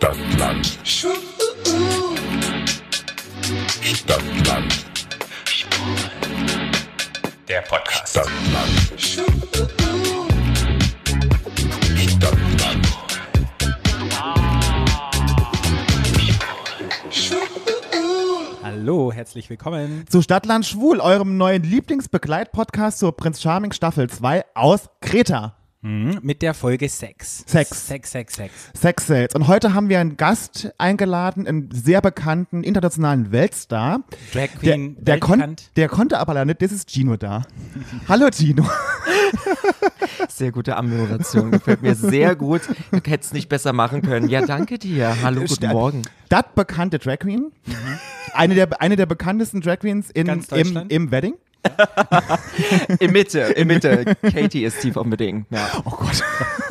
Stadtland. Stadtland. Der Podcast. Stadtland. Stadtland. Hallo, herzlich willkommen. Zu Stadtland Schwul, eurem neuen Lieblingsbegleitpodcast zur Prinz Charming Staffel 2 aus Kreta. Mhm, mit der Folge Sex. Sex. Sex, Sex, Sex. Sex Sales. Und heute haben wir einen Gast eingeladen, einen sehr bekannten internationalen Weltstar. Drag Der, Queen, der, kon weltbekannt. der konnte aber leider nicht, das ist Gino da. Hallo Gino. Sehr gute Ammoderation, gefällt mir sehr gut. Du hättest es nicht besser machen können. Ja, danke dir. Hallo, guten Sta- Morgen. Das bekannte Drag Queen. Eine, der, eine der bekanntesten Drag Queens in, im, im Wedding. In Mitte, in Mitte. Katie ist tief unbedingt. Ja. Oh Gott.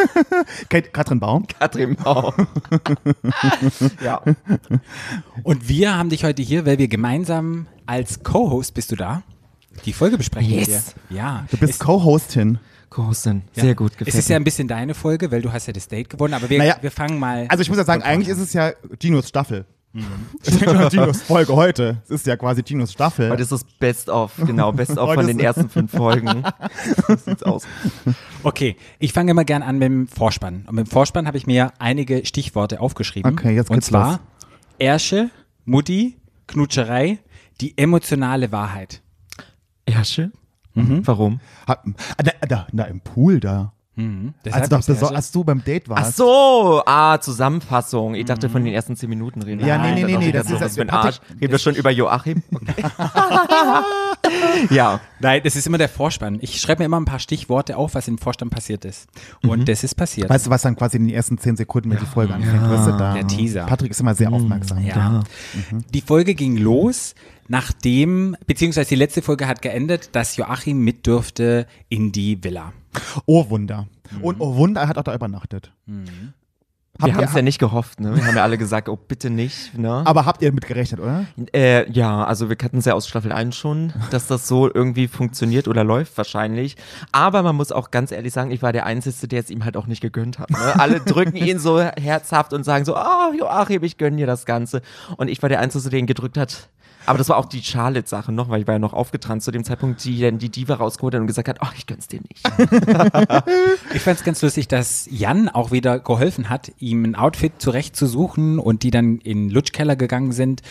Kate, Katrin Baum. Katrin Bau. ja. Und wir haben dich heute hier, weil wir gemeinsam als Co-Host, bist du da? Die Folge besprechen Yes. dir. Ja. Du bist Co-Hostin. Co-Hostin. Sehr gut, Es gefällt ist ja ein bisschen deine Folge, weil du hast ja das Date gewonnen, aber wir, Naja, wir fangen mal. Also ich muss ja sagen, eigentlich ist es ja Ginos Staffel. Mhm. Ginos Folge heute. Es ist ja quasi Ginos Staffel. Heute ist das Best of, genau, Best of von den ersten fünf Folgen. So sieht's aus. Okay, ich fange immer gern an mit dem Vorspann. Und mit dem Vorspann habe ich mir einige Stichworte aufgeschrieben. Okay, jetzt Und geht's zwar los. Ärsche, Mutti, Knutscherei, die emotionale Wahrheit. Ersche? Mhm. Warum? Da, da, da im Pool da. Deshalb Als, beso- Ärsche- als du beim Date warst. Ach so, ah, Zusammenfassung. Ich dachte von den ersten zehn Minuten reden. Ja, wir. nee, nee, Dann nee, auch das ist- so, was für ein Arsch. Reden wir schon über Joachim? Okay. ja. Nein, das ist immer der Vorspann. Ich schreibe mir immer ein paar Stichworte auf, was im Vorspann passiert ist. Und das ist passiert. Weißt du, was dann quasi in den ersten zehn Sekunden, wenn die Folge anfängt? Weißt du, da, Der Teaser. Patrick ist immer sehr aufmerksam. Ja. Die Folge ging los, nachdem, beziehungsweise die letzte Folge hat geendet, dass Joachim mit dürfte in die Villa. Oh Wunder. Mhm. Und oh Wunder, er hat auch da übernachtet. Habt Wir haben ihr, es ja nicht gehofft, ne? Wir haben ja alle gesagt, oh, bitte nicht, ne? aber habt ihr damit gerechnet, oder? Äh, ja, also wir kannten es ja aus Staffel 1 schon, dass das so irgendwie funktioniert oder läuft wahrscheinlich. Aber man muss auch ganz ehrlich sagen, ich war der Einzige, der es ihm halt auch nicht gegönnt hat. Ne? Alle drücken ihn so herzhaft und sagen so, oh, Joachim, ich gönn dir das Ganze. Und ich war der Einzige, der ihn gedrückt hat. Aber das war auch die Charlotte-Sache noch, weil ich war ja noch aufgetrannt zu dem Zeitpunkt, die dann die Diva rausgeholt hat und gesagt hat, oh, ich gönn's dir nicht. Ich fand es ganz lustig, dass Jan auch wieder geholfen hat, ihm ein Outfit zurechtzusuchen und die dann in den Lutschkeller gegangen sind.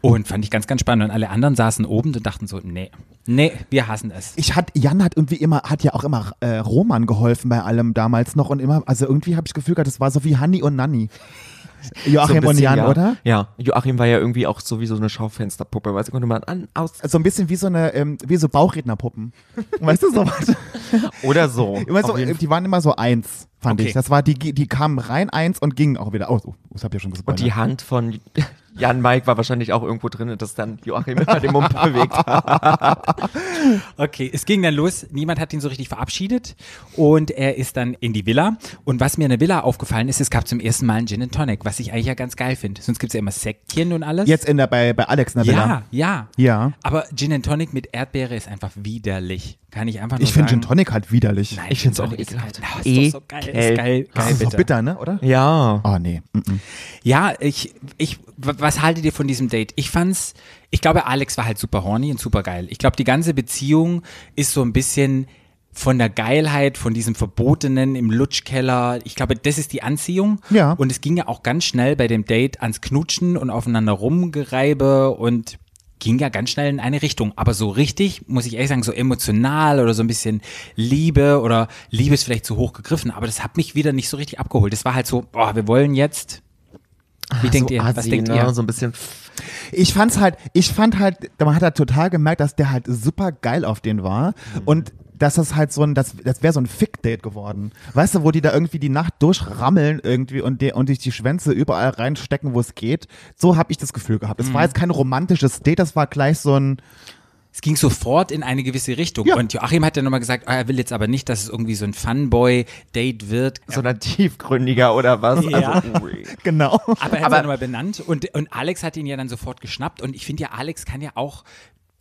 Und fand ich ganz, ganz spannend. Und alle anderen saßen oben und dachten so, nee, nee, wir hassen es. Ich hat, Jan hat irgendwie immer, hat ja auch immer äh, Roman geholfen bei allem damals noch und immer, also irgendwie habe ich das Gefühl gehabt, das war so wie Hanni und Nanni. So Joachim ein und Jan, ja. oder? Ja, Joachim war ja irgendwie auch so wie so eine Schaufensterpuppe, weißt du, konnte man an, aus, So ein bisschen wie so eine, ähm, wie so Bauchrednerpuppen. Weißt du so was? oder so. Immer so, jeden die waren immer so eins, fand Okay. ich. Das war, die, die kamen rein eins und gingen auch wieder. Oh, so, das habt ihr schon gespoilert. Und die Hand von Jan Mike war wahrscheinlich auch irgendwo drin, dass dann Joachim immer den Mund bewegt hat. Okay, es ging dann los. Niemand hat ihn so richtig verabschiedet und er ist dann in die Villa. Und was mir in der Villa aufgefallen ist, es gab zum ersten Mal einen Gin and Tonic, was ich eigentlich ja ganz geil finde. Sonst gibt es ja immer Sektchen und alles. Jetzt in der, bei, bei Alex in der ja, Villa. ja, Ja. Aber Gin and Tonic mit Erdbeere ist einfach widerlich. Kann ich einfach nur Ich finde sagen. Gin Tonic halt widerlich. Nein, Ich find's Gin auch Tonic ist ekelhaft. halt- Oh, ist doch so geil. Ist geil, geil Das ist doch bitter. bitter, ne, oder? Ja. Oh, nee. Mm -mm. Ja, ich, ich, w- was haltet ihr von diesem Date? Ich fand's, ich glaube, Alex war halt super horny und super geil. Ich glaube, die ganze Beziehung ist so ein bisschen von der Geilheit, von diesem Verbotenen im Lutschkeller. Ich glaube, das ist die Anziehung. Ja. Und es ging ja auch ganz schnell bei dem Date ans Knutschen und aufeinander rumgereibe und ging ja ganz schnell in eine Richtung. Aber so richtig, muss ich ehrlich sagen, so emotional oder so ein bisschen Liebe oder Liebe ist vielleicht zu hoch gegriffen, aber das hat mich wieder nicht so richtig abgeholt. Das war halt so, boah, wir wollen jetzt wie denkt so ihr? Was assi, denkt ne? ihr? So ein bisschen. Ich fand's halt, ich fand halt, man hat halt total gemerkt, dass der halt super geil auf den war und dass das halt so ein, das, das wäre so ein Fick-Date geworden. Weißt du, wo die da irgendwie die Nacht durchrammeln irgendwie und, die, und sich die Schwänze überall reinstecken, wo es geht. So habe ich das Gefühl gehabt. Es war jetzt kein romantisches Date, das war gleich so ein, Es ging sofort in eine gewisse Richtung. Ja. Und Joachim hat ja nochmal gesagt, ah, er will jetzt aber nicht, dass es irgendwie so ein Funboy-Date wird. Sondern tiefgründiger oder was? Ja. Also, ui. genau. Aber er hat es nochmal benannt und, und Alex hat ihn ja dann sofort geschnappt und ich finde ja, Alex kann ja auch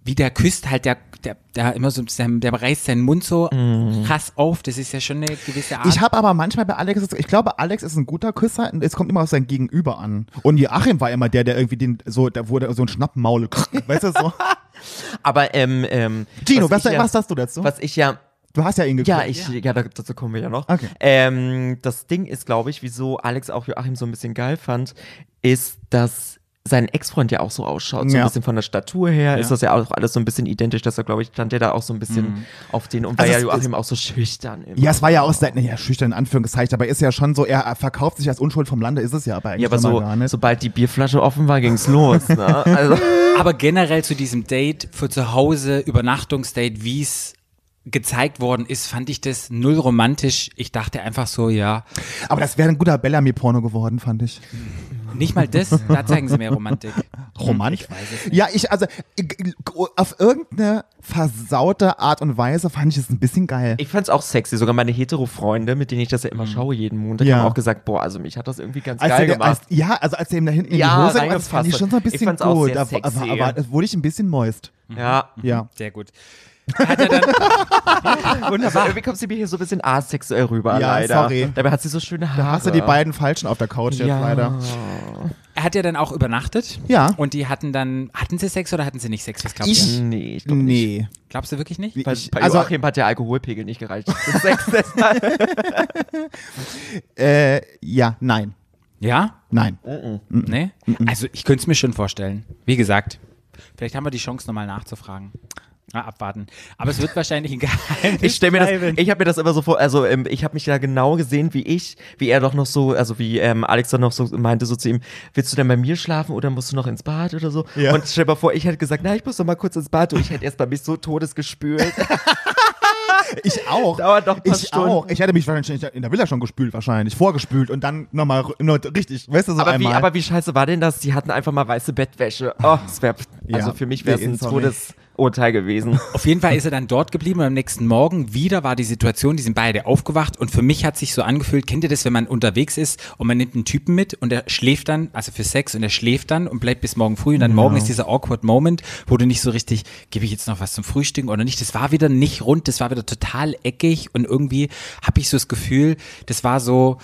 wie der küsst halt, der, der, der immer so, der reißt seinen Mund so krass auf. Das ist ja schon eine gewisse Art. Ich habe aber manchmal bei Alex, ich glaube, Alex ist ein guter Küsser und es kommt immer auf sein Gegenüber an. Und Joachim war immer der, der irgendwie den, so, da wurde so ein Schnappmaul, weißt du so. Aber, ähm, ähm. Gino, was, ich ja, was sagst du dazu? Was ich ja, Du hast ja ihn geküsst. Ja, ich, ja, da- dazu kommen wir ja noch. Okay. Ähm, das Ding ist, glaube ich, wieso Alex auch Joachim so ein bisschen geil fand, ist, dass sein Ex-Freund ja auch so ausschaut. So Ja. ein bisschen von der Statur her ist das ja auch alles so ein bisschen identisch. Deshalb, glaube ich, stand der da auch so ein bisschen auf den. Und weil Also ja es Joachim auch so schüchtern immer. Ja, es war ja auch sein, ja, schüchtern in Anführungszeichen, aber ist ja schon so, er verkauft sich als Unschuld vom Lande, ist es ja aber eigentlich Ja, aber so, gar nicht. sobald die Bierflasche offen war, ging's los. Ne? Also, Aber generell zu diesem Date für zu Hause, Übernachtungsdate, wie es gezeigt worden ist, fand ich das null romantisch. Ich dachte einfach so, ja, aber das wäre ein guter Bellamy-Porno geworden, fand ich. Nicht mal das, da zeigen sie mehr Romantik. Romantik? Ich weiß es nicht. Ja, ich, also, ich- auf irgendeine versaute Art und Weise fand ich es ein bisschen geil. ich fand's auch sexy. Sogar meine Hetero-Freunde, mit denen ich das ja immer schaue jeden Montag, Ja. haben auch gesagt, boah, also mich hat das irgendwie ganz Als geil der, gemacht. als, ja, also als er ihm da hinten in Ja, die Hose war, das fand ich schon so ein hat. Ich bisschen fand's auch gut. sehr sexy. aber, aber da wurde ich ein bisschen moist. ja. Ja. Sehr gut. Hat er dann, Also irgendwie kommt sie mir hier so ein bisschen asexuell rüber, Ja, leider. sorry. Dabei hat sie so schöne Haare. Da hast du die beiden Falschen auf der Couch jetzt ja. leider. er hat ja dann auch übernachtet. Ja. Und die hatten dann, hatten sie Sex oder hatten sie nicht Sex? Was glaubt Ich- ihr? Nee, ich glaub nicht. Nee. Glaubst du wirklich nicht? Ich- bei also- Joachim hat der Alkoholpegel nicht gereicht. Sex deshalb. Äh, ja, nein. Ja? Nein. Nee? Also ich könnte es mir schon vorstellen. Wie gesagt, vielleicht haben wir die Chance nochmal nachzufragen. Na, abwarten. Aber es wird wahrscheinlich ein Geheimnis Ich stelle mir das, ich habe mir das immer so vor, also ähm, ich habe mich da genau gesehen, wie ich, wie er doch noch so, also wie ähm, Alex dann noch so meinte so zu ihm, willst du denn bei mir schlafen oder musst du noch ins Bad oder so? Ja. Und stell dir mal vor, ich hätte gesagt, na, ich muss doch mal kurz ins Bad und ich hätte erst bei mich so todesgespült. Ich auch. Dauert doch ein paar ich Stunden. auch. Ich hätte mich wahrscheinlich in der Villa schon gespült, wahrscheinlich. Vorgespült und dann nochmal nur richtig. Weißt du, so aber, wie, einmal. aber wie scheiße war denn das? Die hatten einfach mal weiße Bettwäsche. Oh, das wäre, also Ja, für mich wäre es ein sorry. Todesurteil gewesen. Auf jeden Fall ist er dann dort geblieben und am nächsten Morgen wieder war die Situation, die sind beide aufgewacht und für mich hat sich so angefühlt, kennt ihr das, wenn man unterwegs ist und man nimmt einen Typen mit und er schläft dann, also für Sex und er schläft dann und bleibt bis morgen früh und dann morgen ist dieser awkward Moment, wo du nicht so richtig, gebe ich jetzt noch was zum Frühstücken oder nicht, das war wieder nicht rund, das war wieder total eckig und irgendwie habe ich so das Gefühl, das war so,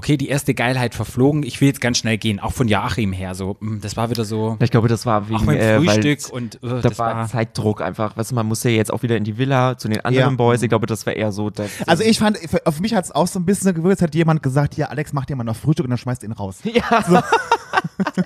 okay, die erste Geilheit verflogen, ich will jetzt ganz schnell gehen, auch von Joachim her, so, mm, das war wieder so, Ich glaube, das war wegen auch äh, Frühstück und äh, Da das war war, Zeitdruck einfach. Weißt du, man musste ja jetzt auch wieder in die Villa zu den anderen Ja. Boys. Ich glaube, das war eher so. Dass, also ich fand, für- auf mich hat es auch so ein bisschen gewirkt, als hätte jemand gesagt, ja, Alex, mach dir mal noch Frühstück und dann schmeißt ihn raus. ja.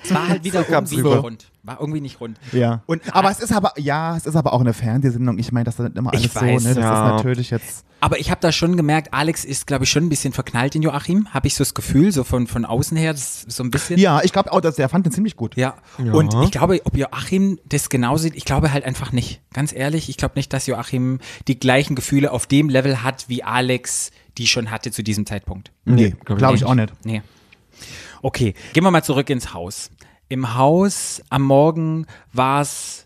Es war halt wieder irgendwie nicht rund, war irgendwie nicht rund. Ja. Und aber es ist aber, ja, es ist aber auch eine Fernsehsendung. Ich meine, das ist nicht immer alles Ich weiß, so, ne? Das ja. ist natürlich jetzt. Aber ich habe da schon gemerkt, Alex ist, glaube ich, schon ein bisschen verknallt in Joachim. Habe ich so das Gefühl, so von, von außen her, das ist so ein bisschen. Ja, ich glaube auch, dass der fand den ziemlich gut. Ja. Und ich glaube, ob Joachim das genau sieht, ich glaube halt einfach nicht. Ganz ehrlich, ich glaube nicht, dass Joachim die gleichen Gefühle auf dem Level hat, wie Alex die schon hatte zu diesem Zeitpunkt. Nee, glaub glaube ich ich auch nicht. Nee. Okay, gehen wir mal zurück ins Haus. Im Haus am Morgen war es,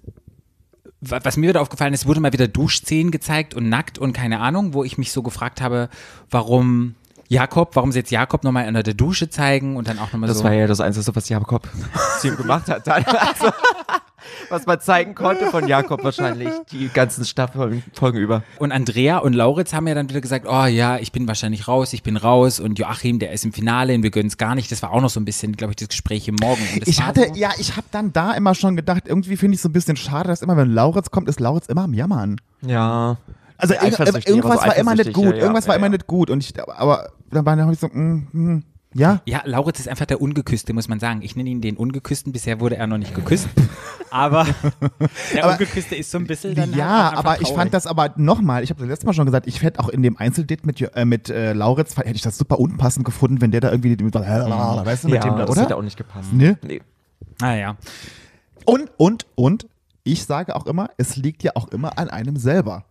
was mir wieder aufgefallen ist, wurde mal wieder Duschszenen gezeigt und nackt und keine Ahnung, wo ich mich so gefragt habe, warum Jakob, warum sie jetzt Jakob nochmal unter der Dusche zeigen und dann auch nochmal Das so. war ja das Einzige, was Jakob zu ihm gemacht hat. Also, was man zeigen konnte von Jakob wahrscheinlich die ganzen Staffeln Folgen über. Und Andrea und Lauritz haben ja dann wieder gesagt, oh ja, ich bin wahrscheinlich raus, ich bin raus und Joachim, der ist im Finale und wir gönnen es gar nicht. Das war auch noch so ein bisschen, glaube ich, das Gespräch im Morgen. Ich hatte, so, ja, ich habe dann da immer schon gedacht, irgendwie finde ich so ein bisschen schade, dass immer, wenn Lauritz kommt, ist Lauritz immer am Jammern. Ja. Also irgendwas war immer nicht gut, ja, ja, irgendwas war ja, immer nicht gut und ich, aber dann war ich so, mm, mm, ja. Ja, Lauritz ist einfach der Ungeküsste, muss man sagen. Ich nenne ihn den Ungeküssten. Bisher wurde er noch nicht geküsst. Aber der Aber- Ungeküsste ist so ein bisschen dann Ja, halt aber einfach ich fand traurig. das aber nochmal, ich habe das letzte Mal schon gesagt, ich hätte auch in dem Einzeldate mit, äh, mit äh, Lauritz, hätte ich das super unpassend gefunden, wenn der da irgendwie, mit, weißt du, mit ja, dem da, das hätte oder? auch nicht gepasst. Ne? Nee. Ah ja. Und, und, und, ich sage auch immer, es liegt ja auch immer an einem selber.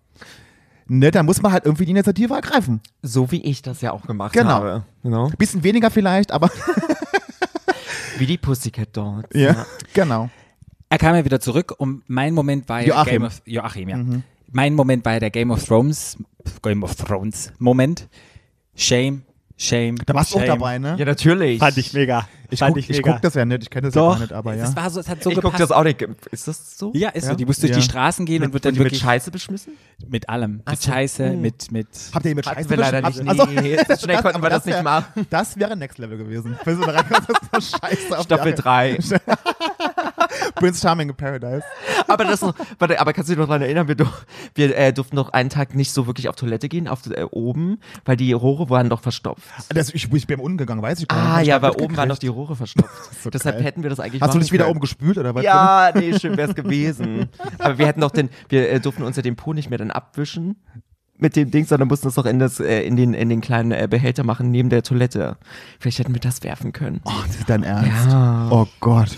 Ne, da muss man halt irgendwie die Initiative ergreifen. So wie ich das ja auch gemacht Genau. habe. Genau. Bisschen weniger vielleicht, aber Wie die Pussycat Dolls. ja, genau. Er kam ja wieder zurück und mein Moment war ja Joachim. Game of Joachim, ja. Mein Moment war ja der Game of Thrones Game of Thrones Moment. Shame, shame. Da warst du auch shame. dabei, ne? Ja, natürlich. mega. Ich Fand guck, ich ich mega. guck das ja nicht, ich kenne das ja Doch, gar nicht, aber ja. es war so, es hat so ich gepasst. das auch nicht. Ist das so? Ja, ist so. Ja? Die muss durch Ja. die Straßen gehen und wird dann Wird die mit wirklich Scheiße beschmissen? mit allem. Ach Mit so. Scheiße, Oh. mit, mit. Habt ihr ihn mit Hatten Scheiße wir leider nicht. Also, Nee, so schnell konnten wir das nicht wär- machen. Das wäre Next Level gewesen. So das Scheiße auf Staffel die 3. Prince Charming in Paradise. aber das noch, warte, aber kannst du dich noch daran erinnern, wir, wir äh, durften noch einen Tag nicht so wirklich auf Toilette gehen, auf äh, oben, weil die Rohre waren doch verstopft. Das, ich, ich bin umgegangen, weiß ich gar nicht. Ah ja, weil oben waren noch mitgekriegt. die Rohre verstopft. so Deshalb geil. hätten wir das eigentlich Hast du nicht wieder können. oben gespült oder was? Ja, nee, schön wär's gewesen. Aber wir hätten doch den, wir äh, durften uns ja den Po nicht mehr dann abwischen mit dem Ding, sondern mussten es doch in, das, äh, in, den, in den kleinen äh, Behälter machen neben der Toilette. Vielleicht hätten wir das werfen können. Oh, das ist dein Ernst. Ja. Oh Gott.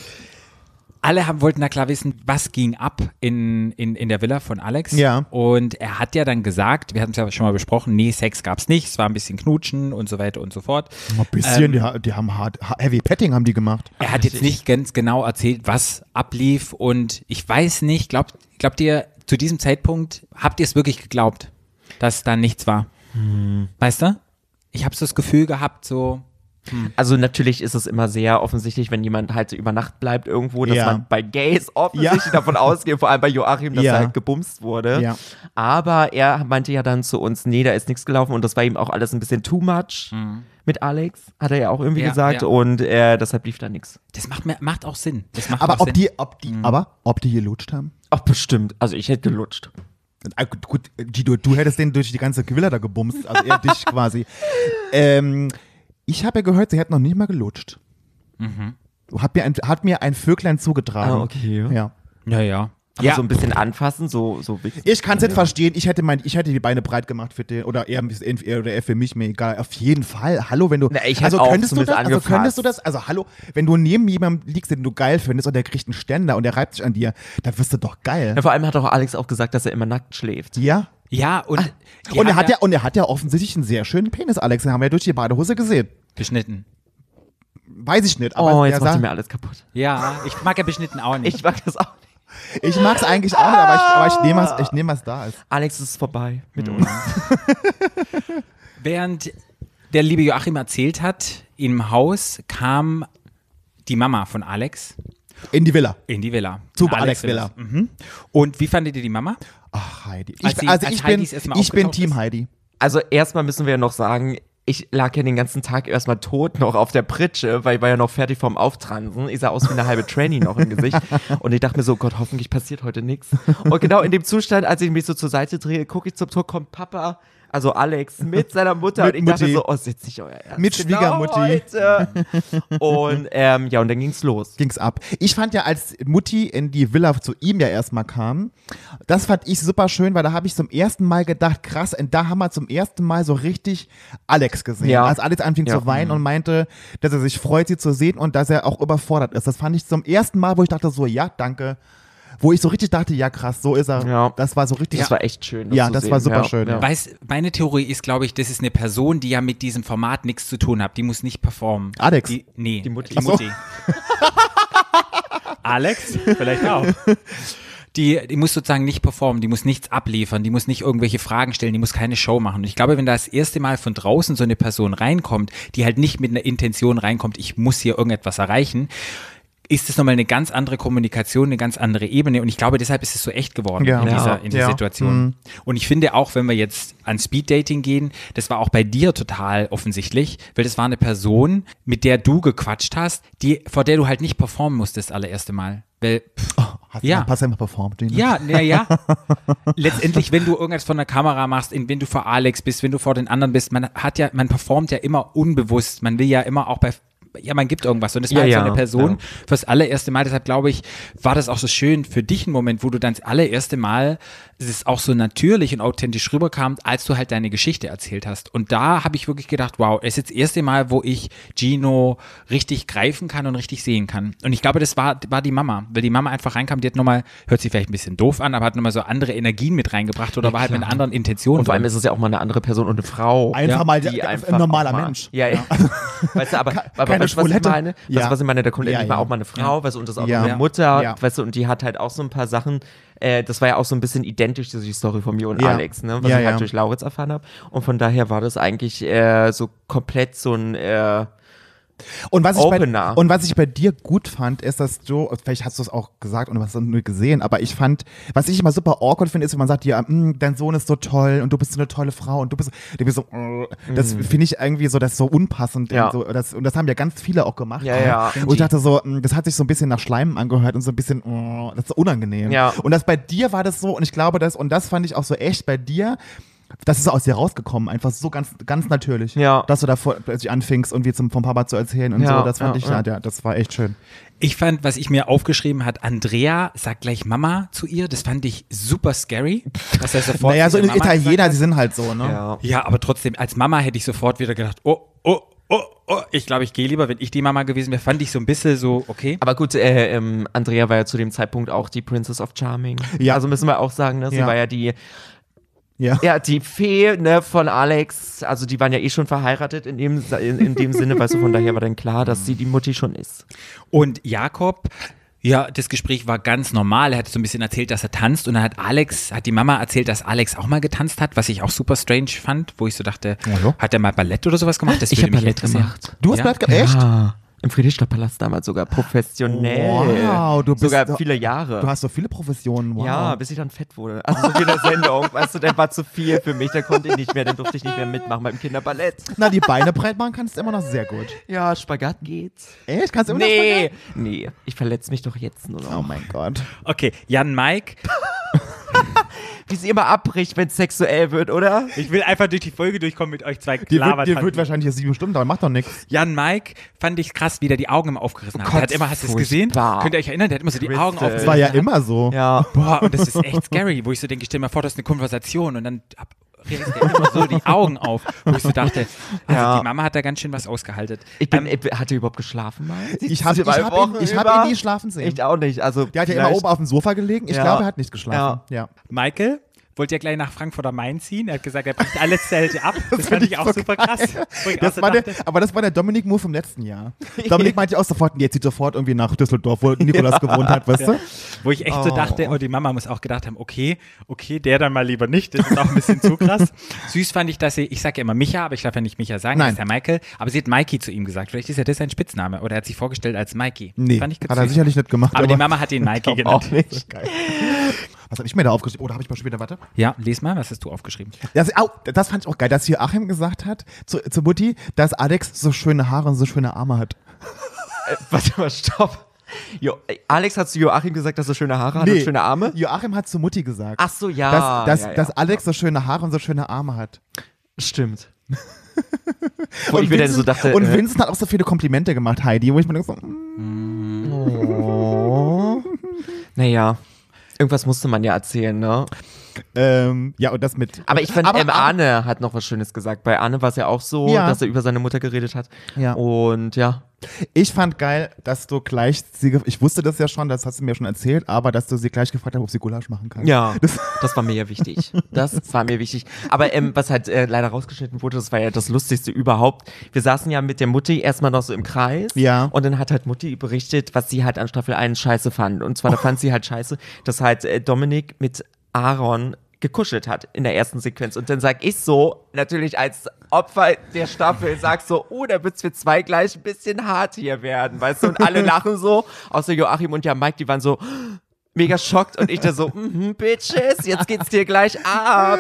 Alle haben, wollten da klar wissen, was ging ab in, in, in der Villa von Alex. Ja. Und er hat ja dann gesagt, wir hatten es ja schon mal besprochen, nee, Sex gab's nicht, es war ein bisschen Knutschen und so weiter und so fort. Ein bisschen, Ähm, die, die haben hart, ha- Heavy Petting haben die gemacht. Er hat jetzt nicht ganz genau erzählt, was ablief und ich weiß nicht, glaubt, glaubt ihr, zu diesem Zeitpunkt, habt ihr es wirklich geglaubt, dass da nichts war? Weißt du? Ich habe so das Gefühl gehabt, so, Also natürlich ist es immer sehr offensichtlich, wenn jemand halt so über Nacht bleibt irgendwo, dass Ja. man bei Gays offensichtlich davon ausgeht, vor allem bei Joachim, dass Ja. er halt gebumst wurde. Ja. Aber er meinte ja dann zu uns, nee, da ist nichts gelaufen und das war ihm auch alles ein bisschen too much mit Alex, hat er ja auch irgendwie Ja, gesagt ja. und äh, deshalb lief da nichts. das macht, macht auch Sinn. Das macht Aber auch ob Sinn. die, ob die, Mhm. aber ob die gelutscht haben? Ach, bestimmt. Also ich hätte gelutscht. Ah, gut, Guido, du hättest den durch die ganze Villa da gebumst, also eher dich quasi. Ähm, ich habe ja gehört, sie hätten noch nicht mal gelutscht. Hat, mir ein, hat mir ein Vöglein zugetragen. Ah, okay. Ja. Ja, ja. Aber Ja. so ein bisschen anfassen, so, so wichtig. Ich kann es nicht verstehen. Ich hätte, mein, ich hätte die Beine breit gemacht für den, oder bisschen- eher, oder eher für mich, mir egal. Auf jeden Fall. Hallo, wenn du. Na, ich also auch könntest du das? zumindest Also angefasst. könntest du das? Also hallo, wenn du neben jemandem liegst, den du geil findest und der kriegt einen Ständer und der reibt sich an dir, dann wirst du doch geil. Ja, vor allem hat auch Alex auch gesagt, dass er immer nackt schläft. Ja. Ja, und, die Und er hat ja, und er hat ja offensichtlich einen sehr schönen Penis, Alex. Den haben wir ja durch die Badehose gesehen. beschnitten. Weiß ich nicht, aber Oh, jetzt macht ihr mir alles kaputt. Ja, ich mag ja beschnitten auch nicht. Ich mag das auch nicht. ich mag es eigentlich auch nicht, aber ich, aber ich nehme was, ich nehme was da ist. Alex ist vorbei mit Mhm. uns. Während der liebe Joachim erzählt hat, im Haus kam die Mama von Alex In die Villa. in die Villa. Zu In Alex Villa. Mhm. Und wie fandet ihr die Mama? Ach, Heidi. Ich, Als sie- also als ich bin, ich bin Team ist? Heidi. Also erstmal müssen wir ja noch sagen, ich lag ja den ganzen Tag erstmal tot noch auf der Pritsche, weil ich war ja noch fertig vorm Auftransen. Ich sah aus wie eine halbe Tranny noch im Gesicht. Und ich dachte mir so, Gott, hoffentlich passiert heute nichts. Und genau in dem Zustand, als ich mich so zur Seite drehe, gucke ich zum Tor, kommt Papa, also Alex, mit seiner Mutter. Mit und ich dachte Mutti. so, oh, ist jetzt nicht euer Ernst. Mit Schwiegermutti. heute. Und ähm, ja, und dann ging's los. ging's ab. Ich fand ja, als Mutti in die Villa zu ihm ja erstmal kam, das fand ich super schön, weil da habe ich zum ersten Mal gedacht, krass, und da haben wir zum ersten Mal so richtig Alex gesehen. Ja. Als Alex anfing Ja. zu weinen und meinte, dass er sich freut, sie zu sehen und dass er auch überfordert ist. Das fand ich zum ersten Mal, wo ich dachte so, ja, danke. Wo ich so richtig dachte, ja krass, so ist er. Ja. Das war so richtig. Das war echt schön. Das Ja, zu das sehen. war super schön, ja. Weiß, meine Theorie ist, glaube ich, das ist eine Person, die ja mit diesem Format nichts zu tun hat. Die muss nicht performen. Alex. Die, nee, Die Mutti. Die so. Mutti. Alex? Vielleicht auch. Die, die muss sozusagen nicht performen, die muss nichts abliefern, die muss nicht irgendwelche Fragen stellen, die muss keine Show machen. Und ich glaube, wenn da das erste Mal von draußen so eine Person reinkommt, die halt nicht mit einer Intention reinkommt, ich muss hier irgendetwas erreichen, ist es nochmal eine ganz andere Kommunikation, eine ganz andere Ebene. Und ich glaube, deshalb ist es so echt geworden Ja. in Ja. dieser, in dieser Ja. Situation. Mhm. Und ich finde auch, wenn wir jetzt an Speeddating gehen, das war auch bei dir total offensichtlich, weil das war eine Person, mit der du gequatscht hast, die, vor der du halt nicht performen musstest das allererste Mal. Weil, pff, Hast Ja. du mal einmal performt, ja, na ja. Letztendlich, wenn du irgendwas von der Kamera machst, in, wenn du vor Alex bist, wenn du vor den anderen bist, man hat ja, man performt ja immer unbewusst. Man will ja immer auch bei ja, man gibt irgendwas. Und das war Ja, halt so ja, eine Person ja. fürs allererste Mal. Deshalb glaube ich, war das auch so schön für dich ein Moment, wo du dann das allererste Mal, es ist auch so natürlich und authentisch rüberkam, als du halt deine Geschichte erzählt hast. Und da habe ich wirklich gedacht, wow, es ist das erste Mal, wo ich Gino richtig greifen kann und richtig sehen kann. Und ich glaube, das war, war die Mama, weil die Mama einfach reinkam, die hat nochmal, hört sich vielleicht ein bisschen doof an, aber hat nochmal so andere Energien mit reingebracht oder war halt mit einer anderen Intention. Und vor allem drin. ist es ja auch mal eine andere Person und eine Frau. Einfach Ja, mal die einfach ein normaler auch mal, Mensch. Ja, ja. Weißt du, aber, aber weißt du, was ich meine? Weißt Ja. du, was ich meine? Da kommt Ja, endlich mal ja. auch mal eine Frau, weißt du, und das auch Ja. eine Mutter, Ja. weißt du, und die hat halt auch so ein paar Sachen, äh, das war ja auch so ein bisschen identisch, die Story von mir und Ja. Alex, ne, was Ja, ich halt ja. durch Lauritz erfahren habe. Und von daher war das eigentlich äh, so komplett so ein, äh, Und was, ich bei, und was ich bei dir gut fand, ist, dass du, vielleicht hast du es auch gesagt und du hast es nur gesehen, aber ich fand, was ich immer super awkward finde, ist, wenn man sagt, ja, mm, dein Sohn ist so toll und du bist so eine tolle Frau und du bist, du bist so, äh, das finde ich irgendwie so, das ist so unpassend. Ja. Und, so, das, und das haben ja ganz viele auch gemacht. Ja, ja. Und ich dachte so, mm, das hat sich so ein bisschen nach Schleim angehört und so ein bisschen, äh, das ist so unangenehm. Ja. Und das bei dir war das so, und ich glaube, das, und das fand ich auch so echt bei dir, das ist aus dir rausgekommen, einfach so ganz, ganz natürlich. Ja. Dass du da vor- plötzlich anfingst, irgendwie zum, vom Papa zu erzählen und Ja, so. Das fand ja, ich, ja. ja, das war echt schön. Ich fand, was ich mir aufgeschrieben hat, Andrea sagt gleich Mama zu ihr. Das fand ich super scary. Dass er sofort naja, so in Italiener, die sind halt so, ne? Ja. Ja, aber trotzdem, als Mama hätte ich sofort wieder gedacht, oh, oh, oh, oh. Ich glaube, ich gehe lieber, wenn ich die Mama gewesen wäre. Fand ich so ein bisschen so, okay. Aber gut, äh, ähm, Andrea war ja zu dem Zeitpunkt auch die Princess of Charming. Ja. Also müssen wir auch sagen, ne? sie Ja. war ja die, Ja. ja, die Fee ne, von Alex. Also die waren ja eh schon verheiratet in dem, in, in dem Sinne, weißt du, von daher war dann klar, dass sie die Mutti schon ist. Und Jakob, ja, das Gespräch war ganz normal. Er hat so ein bisschen erzählt, dass er tanzt. Und dann hat Alex, hat die Mama erzählt, dass Alex auch mal getanzt hat, was ich auch super strange fand, wo ich so dachte, ja. hat er mal Ballett oder sowas gemacht? Das Ich würde hab mich Ballett gemacht. Du hast Ja? Ballett gemacht? Echt? Ja, Im Friedrichstadtpalast damals sogar professionell. Wow, du bist Sogar doch- viele Jahre. Du hast so viele Professionen, wow. Ja, bis ich dann fett wurde. Also so viel in der Sendung, weißt du, der war zu viel für mich, da konnte ich nicht mehr, dann durfte ich nicht mehr mitmachen beim Kinderballett. Na, die Beine breit machen kannst du immer noch sehr gut. Ja, Spagat geht's. Echt? Kannst du immer Nee, noch nee, ich verletze mich doch jetzt nur Oh noch. mein Gott. Okay, Jan Mike. Wie sie immer abbricht, wenn es sexuell wird, oder? Ich will einfach durch die Folge durchkommen mit euch zwei Dir wird, dir Klavertanten. wird wahrscheinlich jetzt sieben Stunden dauern, macht doch nichts. Jan Mike fand ich krass, wie der die Augen immer aufgerissen hat. Gott, der hat immer, hast du es gesehen? Könnt ihr euch erinnern? Der hat immer so die. Augen Das aufgerissen. war ja immer so. Ja. Boah, und das ist echt scary, wo ich so denke, stell dir mal vor, das ist eine Konversation und dann der immer so die Augen auf, wo ich so dachte, also Ja. die Mama hat da ganz schön was ausgehalten. Ich bin, Ähm, äh, hat er überhaupt geschlafen mal? Ich habe ich hab ihn, ich hab über? ihn nie schlafen sehen. Ich auch nicht. Also Der hat ja immer oben auf dem Sofa gelegen. Ich Ja. glaube, er hat nicht geschlafen. Ja. Michael wollte ja gleich nach Frankfurt am Main ziehen. Er hat gesagt, er bricht alle Zelte ab. Das, fand ich auch super krass. Wo ich auch Das so war der, aber das war der Dominik-Move vom letzten Jahr. Dominik meinte auch sofort, jetzt zieht sofort irgendwie nach Düsseldorf, wo Nikolas gewohnt hat, weißt du? wo ich echt so dachte, oh, die Mama muss auch gedacht haben, okay, okay, der dann mal lieber nicht. Das ist auch ein bisschen zu krass. Süß fand ich, dass sie, ich sage ja immer Micha, aber ich darf ja nicht Micha sagen, Nein. das ist der Michael. Aber sie hat Mikey zu ihm gesagt. Vielleicht ist ja das sein Spitzname. Oder er hat sich vorgestellt als Mikey. Nee, fand ich hat er sicherlich nicht gemacht. Aber die Mama hat ihn Mikey genannt. auch nicht. Geil. Was habe ich mir da aufgeschrieben? Oh, da habe ich mal später, warte. Ja, les mal, was hast du aufgeschrieben? Das, au, das fand ich auch geil, dass hier Achim gesagt hat zu, zu Mutti, dass Alex so schöne Haare und so schöne Arme hat. Äh, warte mal, stopp. Jo, äh, Alex hat zu Joachim gesagt, dass er schöne Haare hat und schöne Arme? Joachim hat zu Mutti gesagt. Ach so, ja. dass, dass, ja, ja. dass Alex so schöne Haare und so schöne Arme hat. Stimmt. Wo ich mir dann so dachte, und äh, Vincent hat auch so viele Komplimente gemacht, Heidi, wo ich mir denke, so, mm, oh. naja, irgendwas musste man ja erzählen, ne? Ähm, ja, und das mit. Aber ich fand, aber, ähm, Arne hat noch was Schönes gesagt. Bei Arne war es ja auch so, Ja. dass er über seine Mutter geredet hat. Ja. Und ja. Ich fand geil, dass du gleich sie, ich wusste das ja schon, das hast du mir schon erzählt, aber dass du sie gleich gefragt hast, ob sie Gulasch machen kann. Ja, Das, das war mir ja wichtig. Das war mir wichtig. Aber ähm, was halt äh, leider rausgeschnitten wurde, das war ja das Lustigste überhaupt. Wir saßen ja mit der Mutti erstmal noch so im Kreis. Ja. Und dann hat halt Mutti berichtet, was sie halt an Staffel 1 scheiße fand. Und zwar, da fand sie halt scheiße, dass halt äh, Dominik mit Aaron gekuschelt hat in der ersten Sequenz. Und dann sag ich so, natürlich als Opfer der Staffel, sag so, oh, da wird's für zwei gleich ein bisschen hart hier werden, weißt du? Und alle lachen so, außer Joachim und ja Mike, die waren so, mega schockt und ich da so, mhm, Bitches, jetzt geht's dir gleich ab.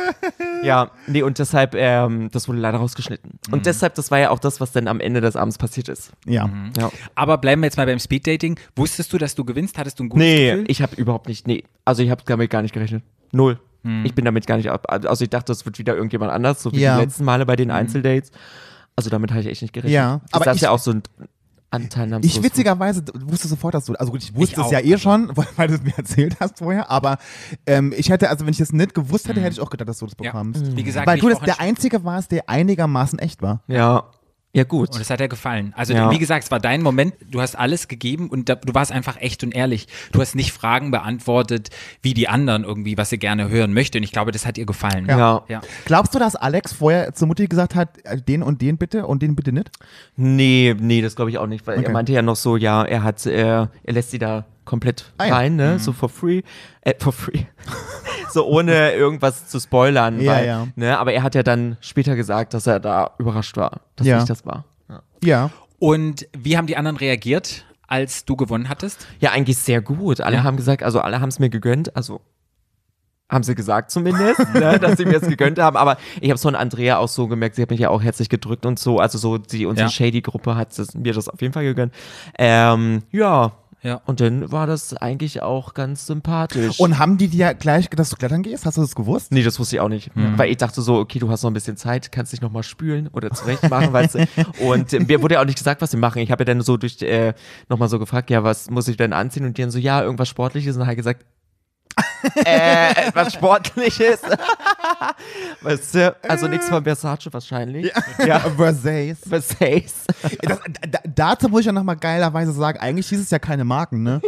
Ja, nee, und deshalb, ähm, das wurde leider rausgeschnitten. Und deshalb, das war ja auch das, was dann am Ende des Abends passiert ist. ja. Ja. Aber bleiben wir jetzt mal beim Speeddating. Wusstest du, dass du gewinnst? Hattest du ein gutes Nee, Gefühl? ich habe überhaupt nicht, nee, also ich habe damit gar nicht gerechnet. Null. Ich bin damit gar nicht, ab- also ich dachte, das wird wieder irgendjemand anders, so wie Ja. die letzten Male bei den Einzeldates. Also damit habe ich echt nicht gerechnet. Ja, Das aber ist ich- ja auch so ein Anteilnahmslos. Ich witzigerweise wusste sofort, dass du, also gut, ich wusste Ich es auch. ja eh schon, weil, weil du es mir erzählt hast vorher, aber ähm, ich hätte, also wenn ich das nicht gewusst hätte, hätte ich auch gedacht, dass du das Ja. bekommst. Wie gesagt, Weil du das der Einzige warst, der einigermaßen echt war. Ja. Ja, gut. Und das hat er gefallen. Also Ja. wie gesagt, es war dein Moment, du hast alles gegeben und da, du warst einfach echt und ehrlich. Du hast nicht Fragen beantwortet, wie die anderen irgendwie, was sie gerne hören möchte. Und ich glaube, das hat ihr gefallen. Ja. ja. Glaubst du, dass Alex vorher zur Mutti gesagt hat, äh, den und den bitte und den bitte nicht? Nee, nee, das glaube ich auch nicht, weil Okay. er meinte ja noch so, ja, er hat, äh, er lässt sie da komplett Ah ja. rein, ne, so for free, äh, for free, so ohne irgendwas zu spoilern, Ja, weil, ja. ne, aber er hat ja dann später gesagt, dass er da überrascht war, dass Ja. nicht das war. Ja. Ja. Und wie haben die anderen reagiert, als du gewonnen hattest? Ja, eigentlich sehr gut. Alle Ja. haben gesagt, also alle haben es mir gegönnt, also haben sie gesagt zumindest, ne, dass sie mir es gegönnt haben. Aber ich habe es von Andrea auch so gemerkt, sie hat mich ja auch herzlich gedrückt und so. Also so die unsere Ja. Shady-Gruppe hat das, mir das auf jeden Fall gegönnt. Ähm, ja. Ja. Und dann war das eigentlich auch ganz sympathisch. Und haben die dir gleich, dass du klettern gehst? Hast du das gewusst? Nee, das wusste ich auch nicht. Weil ich dachte so, okay, du hast noch ein bisschen Zeit, kannst dich nochmal spülen oder zurecht machen, weißt du. Und äh, mir wurde ja auch nicht gesagt, was sie machen. Ich habe ja dann so durch äh, nochmal so gefragt, ja, was muss ich denn anziehen? Und die dann so, ja, irgendwas Sportliches. Und dann halt gesagt, äh, etwas Sportliches. weißt du, also nichts von Versace wahrscheinlich. Ja. Versace. Versace. Das, da, dazu muss ich ja nochmal geilerweise sagen, eigentlich hieß es ja keine Marken, ne?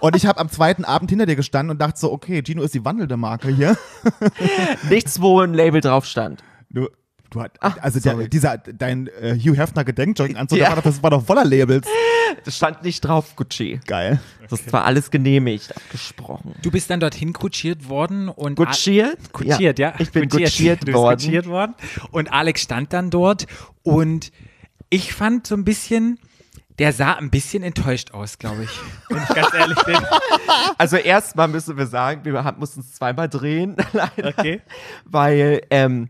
Und ich habe am zweiten Abend hinter dir gestanden und dachte so, okay, Gino ist die wandelnde Marke hier. Nichts, wo ein Label drauf stand. Du, du hat, also der, dieser, dein äh, Hugh Hefner Gedenkjogginganzug, Ja. der war doch- das war doch voller Labels. Das stand nicht drauf, Gucci. Geil. Das war alles genehmigt, abgesprochen. Du bist dann dorthin kutschiert worden und Gutschiert? Kutschiert, ja. Ich bin Kutschiert. kutschiert worden. kutschiert worden. Und Alex stand dann dort und ich fand so ein bisschen, der sah ein bisschen enttäuscht aus, glaube ich. Wenn ich ganz ehrlich bin. Also erstmal müssen wir sagen, wir mussten es zweimal drehen, leider, Okay. weil ähm,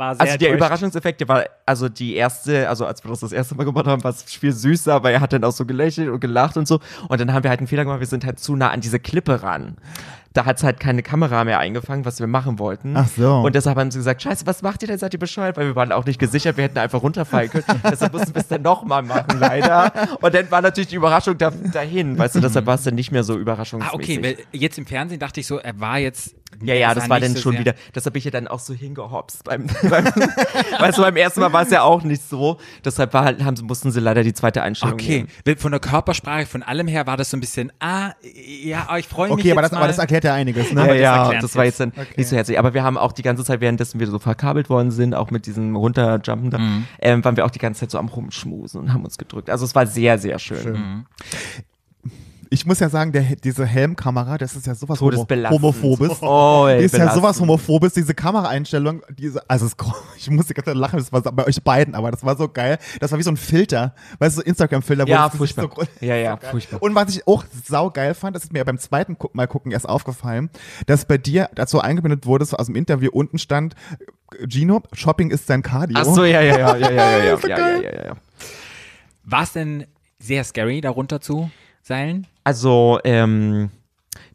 War sehr also der. Überraschungseffekt, der war also die erste, also als wir das das erste Mal gemacht haben, war es viel süßer, aber er hat dann auch so gelächelt und gelacht und so und dann haben wir halt einen Fehler gemacht, wir sind halt zu nah an diese Klippe ran. Da hat es halt keine Kamera mehr eingefangen, was wir machen wollten. Ach so. Und deshalb haben sie gesagt, scheiße, was macht ihr denn? Seid ihr bescheuert? Weil wir waren auch nicht gesichert, wir hätten einfach runterfallen können. deshalb mussten wir es dann nochmal machen, leider. Und dann war natürlich die Überraschung da, dahin, weißt du, deshalb war es dann nicht mehr so Ah, überraschungsmäßig. okay, weil jetzt im Fernsehen dachte ich so, er war jetzt. Ja, ja, das war dann so schon sehr- wieder. Deshalb bin ich ja dann auch so hingehopst. Beim, beim, weißt du, beim ersten Mal war es ja auch nicht so. Deshalb war, halt- haben, sie- mussten sie leider die zweite Einstellung Okay, nehmen. von der Körpersprache, von allem her war das so ein bisschen, ah, ja, aber ich freue mich. Okay, aber das, aber das erklärt ja einiges, ne? Ja, Aber das ja, erklärt's das war jetzt. dann nicht so herzlich. Aber wir haben auch die ganze Zeit, währenddessen wir so verkabelt worden sind, auch mit diesem Runterjumpen da, Mhm. ähm, waren wir auch die ganze Zeit so am Rumschmusen und haben uns gedrückt. Also es war sehr, sehr schön. Mhm. Ich muss ja sagen, der, diese Helmkamera, das ist ja sowas homo homophobes. Oh, Die ist ja belastend. sowas homophobes, diese Kameraeinstellung, diese, also es, ich muss die ganze Zeit lachen, das war bei euch beiden, aber das war so geil. Das war wie so ein Filter, weißt du, so Instagram-Filter. wo Ja, das furchtbar. So, Ja, ja, furchtbar. Und was ich auch saugeil fand, das ist mir beim zweiten Mal gucken erst aufgefallen, dass bei dir dazu eingeblendet wurde, so aus dem Interview unten stand, Gino, Shopping ist sein Cardio. Ach so, ja, ja, ja, ja, ja, ja, ja, So ja, ja, ja, ja, ja. War es denn sehr scary, darunter zu seilen? Also, ähm,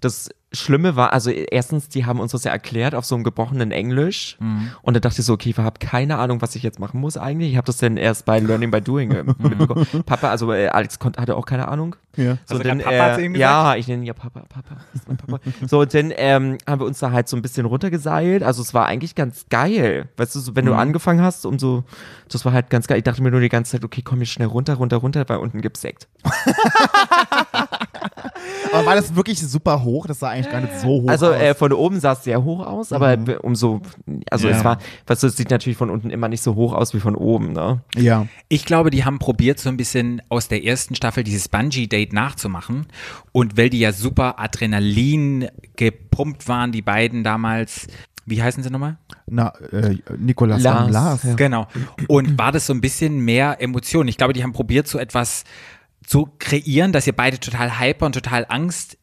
das Schlimme war, also erstens, die haben uns das ja erklärt auf so einem gebrochenen Englisch. Mhm. Und da dachte ich so, okay, ich habe keine Ahnung, was ich jetzt machen muss eigentlich. Ich habe das dann erst bei Learning by Doing äh, mitbekommen. Papa, also äh, Alex konnt, hatte auch keine Ahnung. Ja. So, Also grad Papa äh, ja, ich nenne ja Papa, Papa, das ist mein Papa. so, und dann ähm, haben wir uns da halt so ein bisschen runtergeseilt. Also es war eigentlich ganz geil. Weißt du, so, Mhm. wenn du angefangen hast, um so, das war halt ganz geil. Ich dachte mir nur die ganze Zeit, okay, komm jetzt schnell runter, runter, runter, weil unten gibt's Sekt. Aber war das wirklich super hoch? Das sah eigentlich gar nicht so hoch Also aus. äh, von oben sah es sehr hoch aus, aber Mhm. umso, also Ja. es war, weißt du, es sieht natürlich von unten immer nicht so hoch aus wie von oben, ne? ja. Ich glaube, die haben probiert, so ein bisschen aus der ersten Staffel dieses Bungee-Date nachzumachen. Und weil die ja super Adrenalin gepumpt waren, die beiden damals. Wie heißen sie nochmal? Na, äh, Nikolas Lars, von Lars. ja. Genau. Und war das so ein bisschen mehr Emotion? Ich glaube, die haben probiert, so etwas zu kreieren, dass ihr beide total hyper und total Angst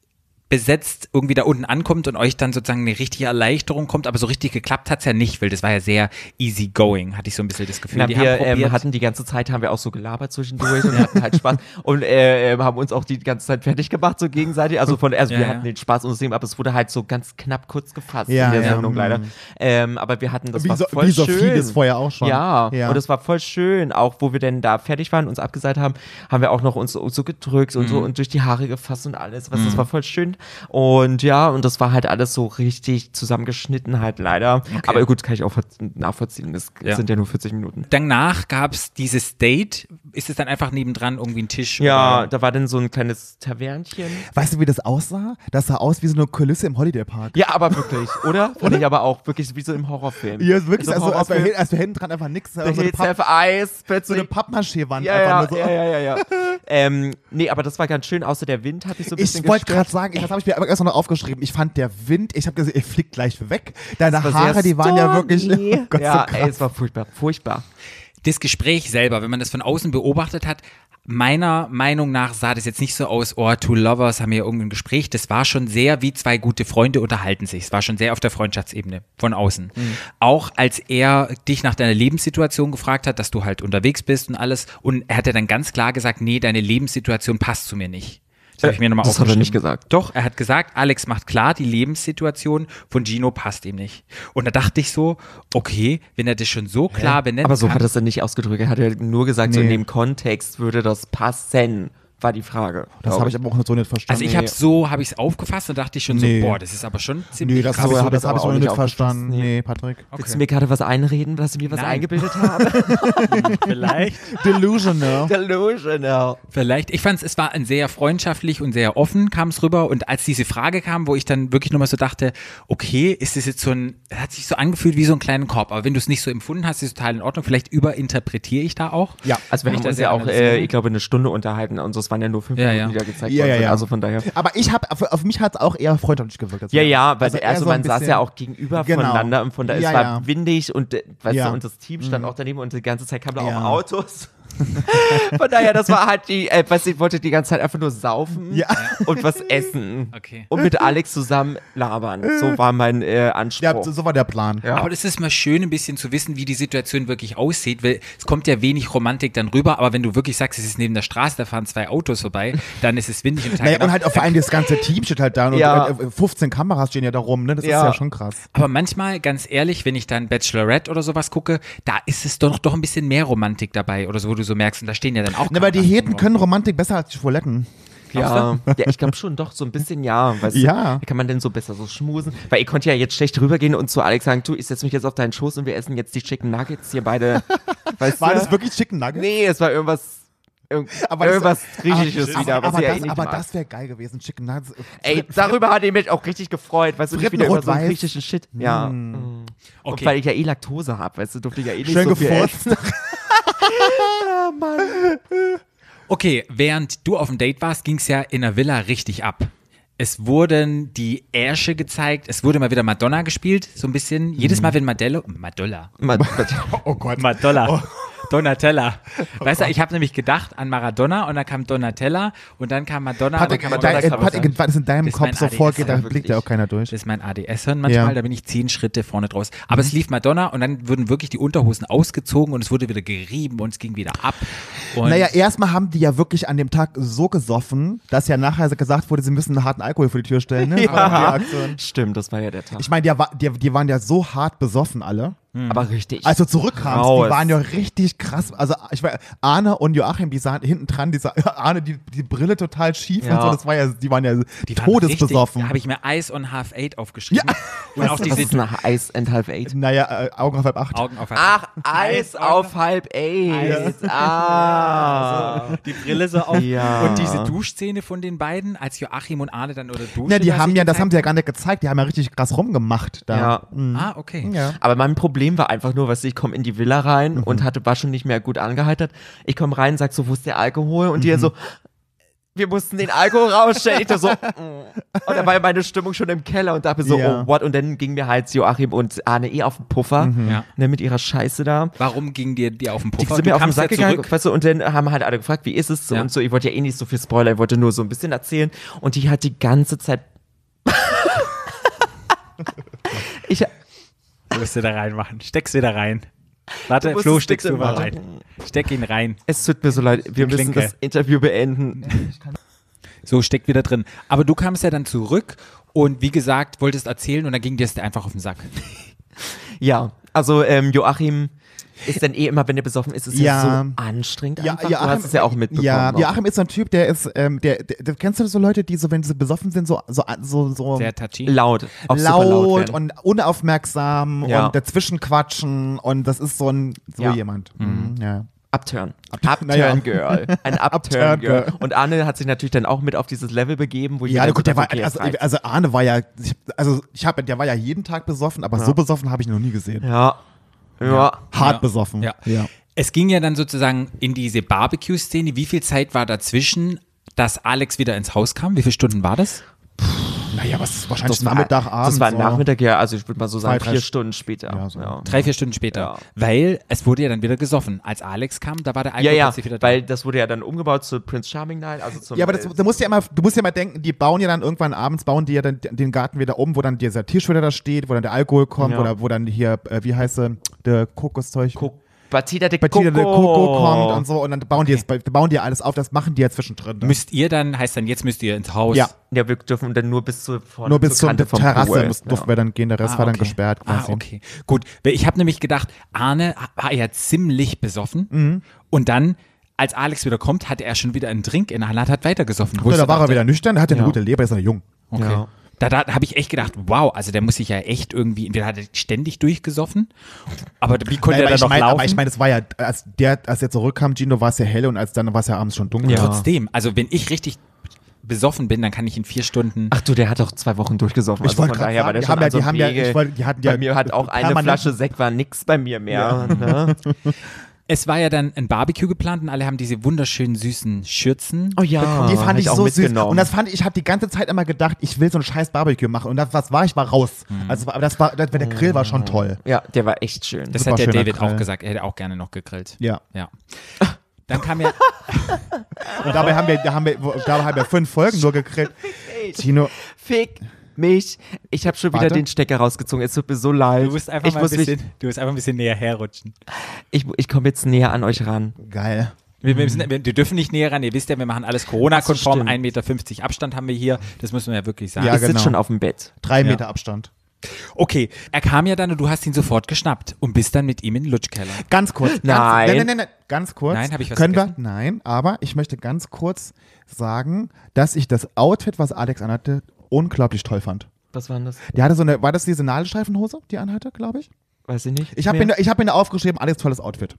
besetzt irgendwie da unten ankommt und euch dann sozusagen eine richtige Erleichterung kommt, aber so richtig geklappt hat's ja nicht, weil das war ja sehr easy going, hatte ich so ein bisschen das Gefühl. Na, die wir ähm, hatten die ganze Zeit, haben wir auch so gelabert zwischendurch und hatten halt Spaß und äh, äh, haben uns auch die ganze Zeit fertig gemacht, so gegenseitig. Also von, also Ja, wir ja. hatten den Spaß unseres Lebens, aber es wurde halt so ganz knapp kurz gefasst Ja, in der ja. Sendung Mhm. leider. Ähm, aber wir hatten, das Wie war so- voll wie so schön. vieles vorher auch schon. Ja, Ja. und es war voll schön. Auch wo wir denn da fertig waren, uns abgeseit haben, haben wir auch noch uns so, so gedrückt und so Mhm. und durch die Haare gefasst und alles. Was, Das war voll schön. Und ja, und das war halt alles so richtig zusammengeschnitten halt leider. Aber gut, kann ich auch nachvollziehen. Das Ja. sind ja nur 40 Minuten. Danach gab's dieses Date. Ist es dann einfach nebendran irgendwie ein Tisch? Ja, Oder? da war dann so ein kleines Tavernchen. Weißt du, wie das aussah? Das sah aus wie so eine Kulisse im Holiday Park. Ja, aber wirklich, oder? Fand ich aber auch wirklich wie so im Horrorfilm. Ja, ist wirklich, So also, als, Horrorfilm. wäre als wär hinten dran einfach nichts. The So eine, so Pappmaché-Wand ja, einfach ja, nur so. ja, ja, ja, ja. ähm, nee, aber das war ganz schön, außer der Wind hat mich so ein bisschen Ich wollte gerade sagen, das habe ich mir aber erst noch aufgeschrieben. Ich fand der Wind, ich habe gesagt, ihr fliegt gleich weg. Deine Haare, die waren ja wirklich. Oh Gott, ja, so ey, es war furchtbar, furchtbar. das Gespräch selber, wenn man das von außen beobachtet hat, meiner Meinung nach sah das jetzt nicht so aus, oh, two lovers haben hier irgendein Gespräch. Das war schon sehr wie zwei gute Freunde unterhalten sich. Es war schon sehr auf der Freundschaftsebene von außen. Auch als er dich nach deiner Lebenssituation gefragt hat, dass du halt unterwegs bist und alles. Und er hat ja dann ganz klar gesagt, nee, deine Lebenssituation passt zu mir nicht. Das habe ich mir nochmal Das hat er nicht gesagt. Doch, er hat gesagt, Alex macht klar, die Lebenssituation von Gino passt ihm nicht. Und da dachte ich so, okay, wenn er das schon so klar benennt, Aber so kann, hat er es dann nicht ausgedrückt. Er hat ja nur gesagt, so in Nee. dem Kontext würde das passen, war die Frage. Das habe ich aber auch so nicht verstanden. Also ich habe so, habe ich es aufgefasst und dachte ich schon Nee. so, boah, das ist aber schon ziemlich Nee, das habe ich, So das hab ich so auch nicht nicht verstanden. nee. Nee, Patrick. Willst du mir gerade was einreden, dass ich mir was Nein. eingebildet habe? Vielleicht. Delusional. Delusional. Vielleicht. Ich fand es war ein sehr freundschaftlich und sehr offen kam es rüber. Und als diese Frage kam, wo ich dann wirklich nochmal so dachte, okay, ist das jetzt so ein, es hat sich so angefühlt wie so ein kleiner Korb. Aber wenn du es nicht so empfunden hast, ist es total in Ordnung. Vielleicht überinterpretiere ich da auch. Ja. Also wir Wenn ich haben da uns sehr ja auch, äh, ich glaube, eine Stunde unterhalten und so. Es waren ja nur fünf Ja, Minuten, ja. die da gezeigt Ja, worden ja, sind. ja. Also von daher. Aber ich habe, auf, auf mich hat es auch eher freundschaftlich gewirkt. Ja, ja, weil also, eher so man saß ja auch gegenüber Genau. voneinander und von da es war ja. windig und äh, weißt Ja. Mhm. du, und das Team stand auch daneben und die ganze Zeit kamen da Ja. auch Autos. von daher, das war halt die, äh, du, ich wollte die ganze Zeit einfach nur saufen Ja. und was essen. Okay. Und mit Alex zusammen labern. So war mein äh, Anspruch. Ja, so war der Plan. Ja. Aber das ist mal schön, ein bisschen zu wissen, wie die Situation wirklich aussieht, weil es kommt ja wenig Romantik dann rüber, aber wenn du wirklich sagst, es ist neben der Straße, da fahren zwei Autos vorbei, dann ist es windig und Naja, tagelang. und halt auch vor allem das ganze Team steht halt da und Ja. äh, 15 Kameras stehen ja da rum, ne? Das Ja. ist ja schon krass. Aber manchmal, ganz ehrlich, wenn ich dann Bachelorette oder sowas gucke, da ist es doch, doch ein bisschen mehr Romantik dabei oder so, wo du so merkst, und da stehen ja dann auch Ne, weil die Heten können Romantik besser als die Schwuletten. Ja, ja, ich glaube schon, doch, so ein bisschen ja. Weißt Ja. Du, wie kann man denn so besser so schmusen? Weil ich konnte ja jetzt schlecht rübergehen und zu Alex sagen, du, ich setze mich jetzt auf deinen Schoß und wir essen jetzt die Chicken Nuggets hier beide. Weißt War du? das wirklich Chicken Nuggets? Nee, es war irgendwas, irgend, Aber das- irgendwas Griechisches aber, wieder, aber, das, eh aber das wäre geil gewesen. Chicken Nuggets. Ey, darüber hat ich mich auch richtig gefreut, weißt du, nicht wieder über so einen griechischen Shit. Ja. Mm. Und Okay. weil ich ja eh Laktose habe, weißt du, durfte ich ja eh nicht Schön so viel gefurzt. essen. Mann. Okay, während du auf dem Date warst, ging es ja in der Villa richtig ab. Es wurden die Ärsche gezeigt, es wurde mal wieder Madonna gespielt, so ein bisschen. Jedes Mal, wenn Madello, Madolla, Mann, Oh Gott. Madonna, Donatella. Weißt du, ich habe nämlich gedacht an Maradona und dann kam Donatella und dann kam Madonna. Patrick, aber Madonna dein, Patrick, in deinem Das ist Kopf so vorgeht, da ja, blickt ja auch keiner durch. Das ist mein ADS-Hirn manchmal, Ja. da bin ich zehn Schritte vorne draus. Aber es lief Madonna und dann wurden wirklich die Unterhosen ausgezogen und es wurde wieder gerieben und es ging wieder ab. Und Naja, erstmal haben die ja wirklich an dem Tag so gesoffen, dass ja nachher gesagt wurde, sie müssen einen harten Alkohol vor die Tür stellen. Ne? Aktion. Stimmt, das war ja der Tag. Ich meine, die, die, die waren ja so hart besoffen alle. Aber richtig. Als du zurückkamst, die waren ja richtig krass. Also ich war Arne und Joachim, die sahen hinten dran, die sah, Arne die, die Brille total schief Ja. und so. Das war ja, die waren ja die waren todesbesoffen. Richtig, habe ich mir Ice on Half Eight aufgeschrieben. Und auch was diese ist nach Ice and Half Eight? naja, äh, Augen auf halb acht. Augen auf Ach, Eis auf halb Eight. Ah. die Brille so auf. Ja. Und diese Duschszene von den beiden, als Joachim und Arne dann oder duschen. Na, die da haben ja, das haben sie ja gar nicht gezeigt, die haben ja richtig krass rumgemacht da. Ja. Ah, okay. Ja. Aber mein Problem war einfach nur, du, ich komme in die Villa rein Mhm. und hatte, war schon nicht mehr gut angeheitert. Ich komme rein, sag so, wo ist der Alkohol? Und Mhm. die so, wir mussten den Alkohol rausstellen. Ich da so, mm. und dann war meine Stimmung schon im Keller und dachte so, Ja. oh, what? Und dann ging mir halt Joachim und Arne eh auf den Puffer, Ja. ne, mit ihrer Scheiße da. Warum ging dir die auf den Die Puffer? sind Du mir auf den Sack ja gegangen, weißt du, und dann haben halt alle gefragt, wie ist es so Ja. und so. Ich wollte ja eh nicht so viel Spoiler, ich wollte nur so ein bisschen erzählen. Und die hat die ganze Zeit. ich, Du musst du da reinmachen. Steck's wieder rein. Warte, Flo, es steckst du mal rein. Steck ihn rein. es tut mir so leid, wir Die müssen Klinke. das Interview beenden. So, steckt wieder drin. Aber du kamst ja dann zurück und wie gesagt, wolltest erzählen und dann ging dir das einfach auf den Sack. Ja, also ähm, Joachim ist dann eh immer, wenn er besoffen ist, ist ja, Ja. so anstrengend. Ja, einfach. Joachim, du hast es ja auch mitbekommen. Ja, auch. Joachim ist so ein Typ, der ist, ähm, der, der, der, kennst du so Leute, die so, wenn sie besoffen sind, so, so, so, so Sehr touchy. laut, auch super laut laut und unaufmerksam Ja. und dazwischen quatschen und das ist so ein, so Ja. jemand. Mhm. Ja. Upturn. Upturn naja. Girl. Ein Upturn Girl. Und Arne hat sich natürlich dann auch mit auf dieses Level begeben, wo ich Ja, gut, der war, okay, also, also Arne war ja, ich- also ich habe, der war ja jeden Tag besoffen, aber so besoffen habe ich ihn noch nie gesehen. ja. Ja. Hart Ja. besoffen. Ja. ja. Es ging ja dann sozusagen in diese Barbecue-Szene. Wie viel Zeit war dazwischen, dass Alex wieder ins Haus kam? Wie viele Stunden war das? Naja, was ist wahrscheinlich Das war, Nachmittag, Abend. das war. Nachmittag, ja, also ich würde mal so sagen, drei vier St- Stunden später. Ja, so. Drei, vier Stunden später. Ja. Weil es wurde ja dann wieder gesoffen. Als Alex kam, da war der Ja, Alkohol ja, plötzlich wieder da. weil das wurde ja dann umgebaut zu Prince Charming Night, also zum Ja, aber das, äh, du musst ja immer, du musst ja mal denken, die bauen ja dann irgendwann abends, bauen die ja dann den Garten wieder um, wo dann dieser Tisch wieder da steht, wo dann der Alkohol kommt, Ja. oder wo dann hier, äh, wie heißt sie, der Kokoszeug. Co Batida de Batida de Coco. Coco kommt und so und dann bauen die jetzt, bauen die alles auf, das machen die ja zwischendrin. dann. müsst ihr dann, heißt dann, jetzt müsst ihr ins Haus. Ja. Ja, wir dürfen dann nur bis zu vorne Nur bis zur zur Kante vom Terrasse Pool. muss, durften wir dann gehen, der Rest Ah, war dann okay. gesperrt quasi. Ah, okay. Gut. Ich habe nämlich gedacht, Arne war ja ziemlich besoffen Mhm. und dann, als Alex wieder kommt, hatte er schon wieder einen Drink in der Hand, hat weiter gesoffen. Wo Ja, da war er wieder nüchtern, hat ja eine Ja. gute Leber, ist noch jung. Okay. Ja. Da, da habe ich echt gedacht, wow, also der muss sich ja echt irgendwie, entweder hat er ständig durchgesoffen, aber wie konnte Nein, er dann ich noch meine, laufen? aber ich meine, es war ja, als der, als er zurückkam, Gino, war es ja hell und als dann war es ja abends schon dunkel. Ja. Trotzdem, also wenn ich richtig besoffen bin, dann kann ich in vier Stunden. Ach du, der hat doch zwei Wochen durchgesoffen. Ich Also wollte war sagen, der die schon haben ja- die haben ja- ich wollte- die hatten ja Bei mir hat auch eine Flasche Sekt war nix bei mir mehr. Ne? Es war ja dann ein Barbecue geplant und alle haben diese wunderschönen süßen Schürzen. Oh ja, Die fand ich auch so süß. Und das fand ich, ich habe die ganze Zeit immer gedacht, ich will so ein scheiß Barbecue machen. Und das, was war, ich war raus. Also, aber das war, das, der Grill war schon toll. ja, der war echt schön. Das super hat der David Grill. auch gesagt, er hätte auch gerne noch gegrillt. Ja. Ja. Dann kam ja, Und dabei haben wir, da haben wir, dabei haben wir fünf Folgen nur gegrillt. Tino, Fick mich. Ich habe schon wieder Warte. den Stecker rausgezogen. Es tut mir so leid. du musst einfach ich mal ein muss bisschen, mich, du musst einfach ein bisschen näher herrutschen. ich, ich komme jetzt näher an euch ran. geil. Wir, wir, müssen, wir, wir dürfen nicht näher ran, ihr wisst ja, wir machen alles Corona-konform, Ach so, stimmt. 1,50 Meter Abstand haben wir hier, das muss man ja wirklich sagen. Ja, ich sitze genau. schon auf dem Bett. Drei Meter Abstand. Okay, er kam ja dann und du hast ihn sofort geschnappt und bist dann mit ihm in den Lutschkeller. Ganz kurz. Ganz, Nein. nein, nein, nein, nein, ganz kurz. Nein, hab ich was Können vergessen? wir? Nein, aber ich möchte ganz kurz sagen, dass ich das Outfit, was Alex anhatte, unglaublich toll fand. Was war denn das? Der hatte so eine, war das diese Nadelstreifenhose, die er anhatte, glaube ich? Weiß ich nicht. Ich habe mir, ich hab mir aufgeschrieben, Alex, tolles Outfit.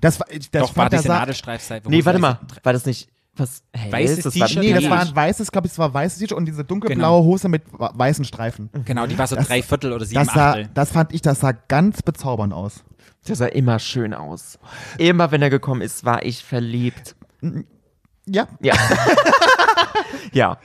Das war, ich, das Doch, war diese Nadelstreifseite. Nee, warte mal. War das nicht was helles? Weißes Das T-Shirt? Nee, das war ein weißes, glaube ich, es war ein weißes T-Shirt und diese dunkelblaue Genau. Hose mit weißen Streifen. Genau, die war so Das- drei Viertel oder sieben Das, sah, Achtel. das fand ich, das sah ganz bezaubernd aus. Der sah immer schön aus. Immer wenn er gekommen ist, war ich verliebt. Ja. Ja. ja.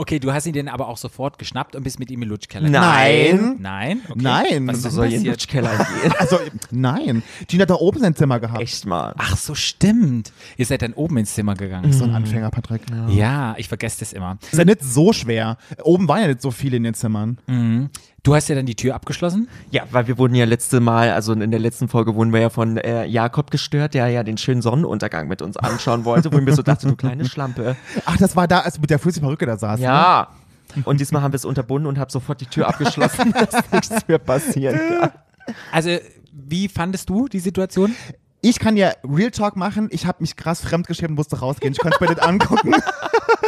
Okay, du hast ihn denn aber auch sofort geschnappt und bist mit ihm in den Lutschkeller. Nein. Nein? Okay. Nein. Was ist soll ich in den passiert? Lutschkeller gehen. Also, nein. Gina hat da oben sein Zimmer gehabt. Echt mal. Ach so, stimmt. Ihr seid dann oben ins Zimmer gegangen. So ein Anfänger, Patrick. Ja, ich vergesse das immer. Ist ja nicht so schwer. Oben waren ja nicht so viele in den Zimmern. Du hast ja dann die Tür abgeschlossen. Ja, weil wir wurden ja letzte Mal, also in der letzten Folge wurden wir ja von äh, Jakob gestört, der ja den schönen Sonnenuntergang mit uns anschauen wollte, wo ich mir so dachte, du kleine Schlampe. Ach, das war da, als du mit der flüssigen Perücke da saß. Ne? Ja. Und diesmal haben wir es unterbunden und habe sofort die Tür abgeschlossen, dass nichts mehr passieren kann. Also, wie fandest du die Situation? Ich kann ja Real Talk machen. Ich habe mich krass fremdgeschrieben, musste rausgehen. Ich konnte es mir nicht angucken.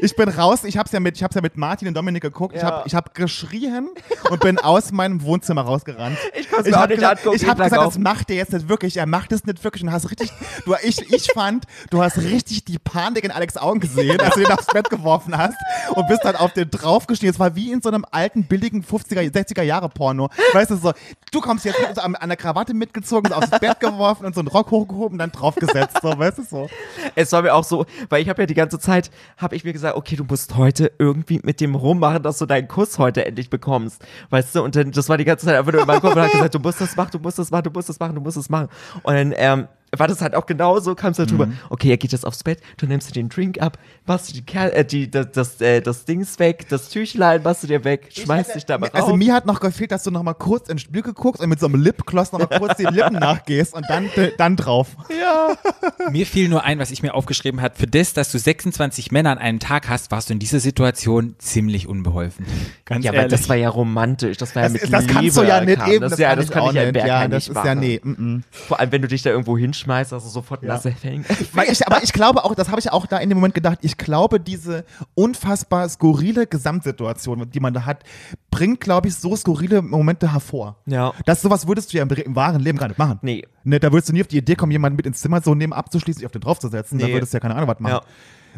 ich bin raus. Ich habe es ja mit, ich hab's ja mit Martin und Dominik geguckt. Ich Ja. habe ich hab geschrien und bin aus meinem Wohnzimmer rausgerannt. Ich konnte es mir auch hab nicht gesagt, angucken, Ich habe ich gesagt, auf. das macht er jetzt nicht wirklich. Er macht es nicht wirklich. Und hast richtig, du, ich, ich fand, du hast richtig die Panik in Alex Augen gesehen, als du ihn aufs Bett geworfen hast und bist dann auf den draufgestiegen. Es war wie in so einem alten, billigen 50er, 60er Jahre Porno. Weißt du, so, du kommst jetzt so an, an der Krawatte mitgezogen, aufs Bett geworfen und so einen Rock hochgehoben und dann draufgesetzt. So, weißt du, so. Es war mir auch so, weil ich habe ja die ganze Zeit, habe ich mir gesagt, okay, du musst heute irgendwie mit dem rummachen, dass du deinen Kuss heute endlich bekommst. Weißt du, und dann, das war die ganze Zeit einfach nur in meinem Kopf und hat gesagt, du musst das machen, du musst das machen, du musst das machen, du musst das machen. Und dann, ähm, war das halt auch genauso, kam es halt drüber, okay, er geht jetzt aufs Bett, du nimmst dir den Drink ab, machst du die, Kerl, äh, die das, das, äh, das Dings weg, das Tüchlein machst du dir weg, schmeißt dich da mal Also mir hat noch gefehlt, dass du noch mal kurz ins Spiel guckst und mit so einem Lipgloss noch mal kurz die Lippen nachgehst und dann, dann drauf. Mir fiel nur ein, was ich mir aufgeschrieben habe. Für das, dass du 26 Männer an einem Tag hast, warst du in dieser Situation ziemlich unbeholfen. Ganz ja, aber das war ja romantisch, das war ja Das, mit das Liebe. kannst du ja nicht kam. eben. Das, ja, das kann ich ja nicht. Ja, das nicht ist ja, machen. nee. mm, mm. Vor allem, wenn du dich da irgendwo hinschmeißt, also sofort nasse Hängen. Weil ich, aber ich glaube auch, das habe ich auch da in dem Moment gedacht, ich glaube, diese unfassbar skurrile Gesamtsituation, die man da hat, bringt, glaube ich, so skurrile Momente hervor. Ja. Das sowas würdest du ja im, im wahren Leben gar nicht machen. Nee. Ne, da würdest du nie auf die Idee kommen, jemanden mit ins Zimmer so neben abzuschließen, sich auf den draufzusetzen. Da Nee. würdest du ja keine Ahnung was machen. Ja.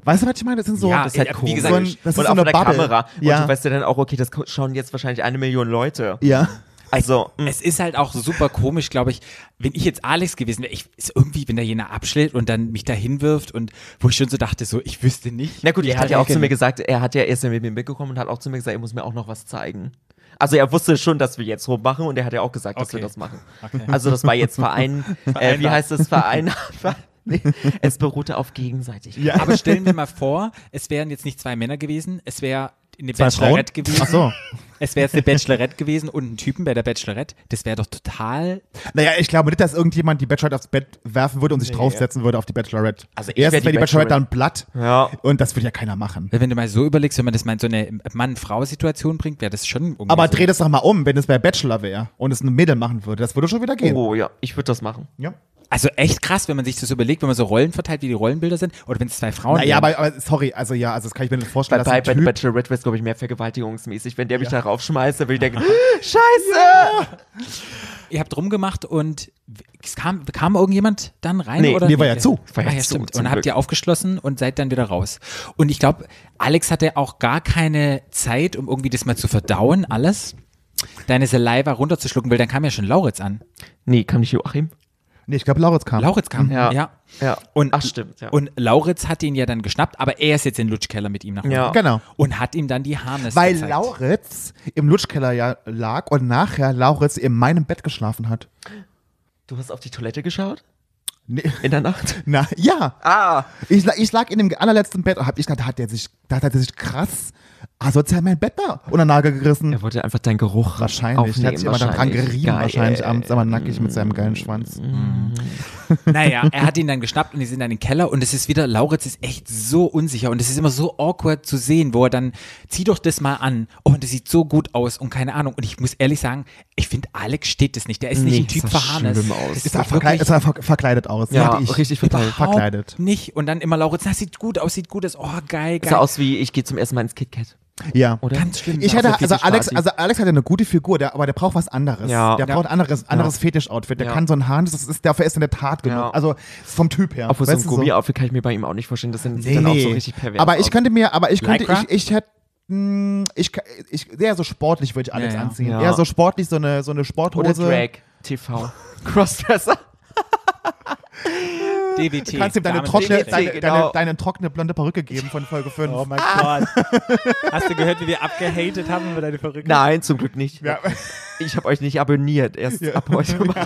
Weißt du, was ich meine? Das sind so. Ja, Das ist halt Ja, wie komisch. gesagt, so ein, das ist und so eine Bubble. Kamera. Ja. Und du weißt ja dann auch, okay, das schauen jetzt wahrscheinlich eine Million Leute. ja. Also, mh. Es ist halt auch super komisch, glaube ich, wenn ich jetzt Alex gewesen wäre, ich ist irgendwie, wenn da jener abschlägt und dann mich da hinwirft und wo ich schon so dachte, so, ich wüsste nicht. Na gut, er hat ja auch zu mir gesagt, er hat ja erst mit mir mitgekommen und hat auch zu mir gesagt, er muss mir auch noch was zeigen. Also er wusste schon, dass wir jetzt rummachen und er hat ja auch gesagt, dass Okay. wir das machen. Okay. Also das war jetzt Verein, äh, wie heißt das, Verein? nee, es beruhte auf Gegenseitigkeit. Aber stellen wir mal vor, es wären jetzt nicht zwei Männer gewesen, es wäre eine Zwei Frauen? Bachelorette gewesen. Ach so. Es wäre jetzt eine Bachelorette gewesen und ein Typen bei der Bachelorette. Das wäre doch total. Naja, ich glaube nicht, dass irgendjemand die Bachelorette aufs Bett werfen würde und sich draufsetzen würde auf die Bachelorette. Also ich Erstens wär die wäre die Bachelorette dann platt. Ja. Und das würde ja keiner machen. Wenn du mal so überlegst, wenn man das mal in so eine Mann-Frau-Situation bringt, wäre das schon irgendwie Aber so. dreh das doch mal um, wenn es bei Bachelor wäre und es ein Mädel machen würde. Das würde schon wieder gehen. Oh ja, ich würde das machen. Ja. Also echt krass, wenn man sich das überlegt, wenn man so Rollen verteilt, wie die Rollenbilder sind, oder wenn es zwei Frauen Naja, wären. aber, aber sorry, also ja, also das kann ich mir nicht Bei, vorstellen, bei, bei ein Typ, Bachelorette wäre es, glaube ich, mehr vergewaltigungsmäßig. Wenn der mich da raufschmeißt, dann würde ich denken, Scheiße! Ihr habt rumgemacht und es kam, kam irgendjemand dann rein? Nee, oder? mir war ja zu. War ja ah, ja, zu, stimmt. Und habt ihr aufgeschlossen und seid dann wieder raus. Und ich glaube, Alex hatte auch gar keine Zeit, um irgendwie das mal zu verdauen, alles. Deine Saliva runterzuschlucken, weil dann kam ja schon Lauritz an. Nee, kam nicht Joachim? Nee, ich glaube, Lauritz kam. Lauritz kam, ja. Ja. Ja. Und, Ach, stimmt, ja. Und Lauritz hat ihn ja dann geschnappt, aber er ist jetzt in den Lutschkeller mit ihm nach Hause. Ja. Genau. Und hat ihm dann die Harness Weil gezeigt. Lauritz im Lutschkeller ja lag und nachher Lauritz in meinem Bett geschlafen hat. Du hast auf die Toilette geschaut? Nee. In der Nacht? Na, ja. Ah! Ich, ich lag in dem allerletzten Bett und hab ich gedacht, da hat er sich, da hat er sich krass asozial mein Bett da unter Nagel gerissen. Er wollte einfach deinen Geruch Wahrscheinlich. Der hat sich immer dran wahrscheinlich. gerieben, Geil. wahrscheinlich abends aber nackig mit seinem geilen Schwanz. Naja, er hat ihn dann geschnappt und die sind dann in den Keller und es ist wieder, Lauritz ist echt so unsicher und es ist immer so awkward zu sehen, wo er dann, zieh doch das mal an. Oh, und das sieht so gut aus und keine Ahnung. Und ich muss ehrlich sagen, ich finde, Alex steht das nicht. Der ist nicht Nee, ein Typ das sah für schlimm aus. Ist er, auch verkleid, wirklich ist er ver verkleidet aus? Ja, ich richtig verkleidet. überhaupt verkleidet. nicht. Und dann immer Lauritz, das sieht gut aus, sieht gut aus. Oh, geil, Sah geil. aus wie, ich gehe zum ersten Mal ins KitKat. Ja. Oder? Ganz schlimm. Ich der also Alex, also Alex hat eine gute Figur, der, aber der braucht was anderes. Ja. Der Ja. braucht anderes, anderes Fetisch-Outfit. Der Ja. kann so ein Hahn, das ist, dafür ist er in der Tat genug. Ja. Also vom Typ her. Obwohl so ein Gummi-Outfit kann ich mir bei ihm auch nicht vorstellen. Das sind Nee, dann auch so richtig pervers aber ich könnte mir, aber ich könnte, Lycra? ich, ich hätte, mh, ich, ich, eher so sportlich würde ich Alex Ja, ja. anziehen. Ja. Eher so sportlich, so eine, so eine Oder Sporthose. Drag TV. Crossdresser. DBT. Du kannst ihm deine trockene, DBT, deine, genau. deine, deine trockene blonde Perücke geben von Folge 5. Oh mein Gott. Hast du gehört, wie wir abgehatet haben über deine Verrückten? Nein, zum Glück nicht. Ja. Ich habe euch nicht abonniert. Erst ab heute ich.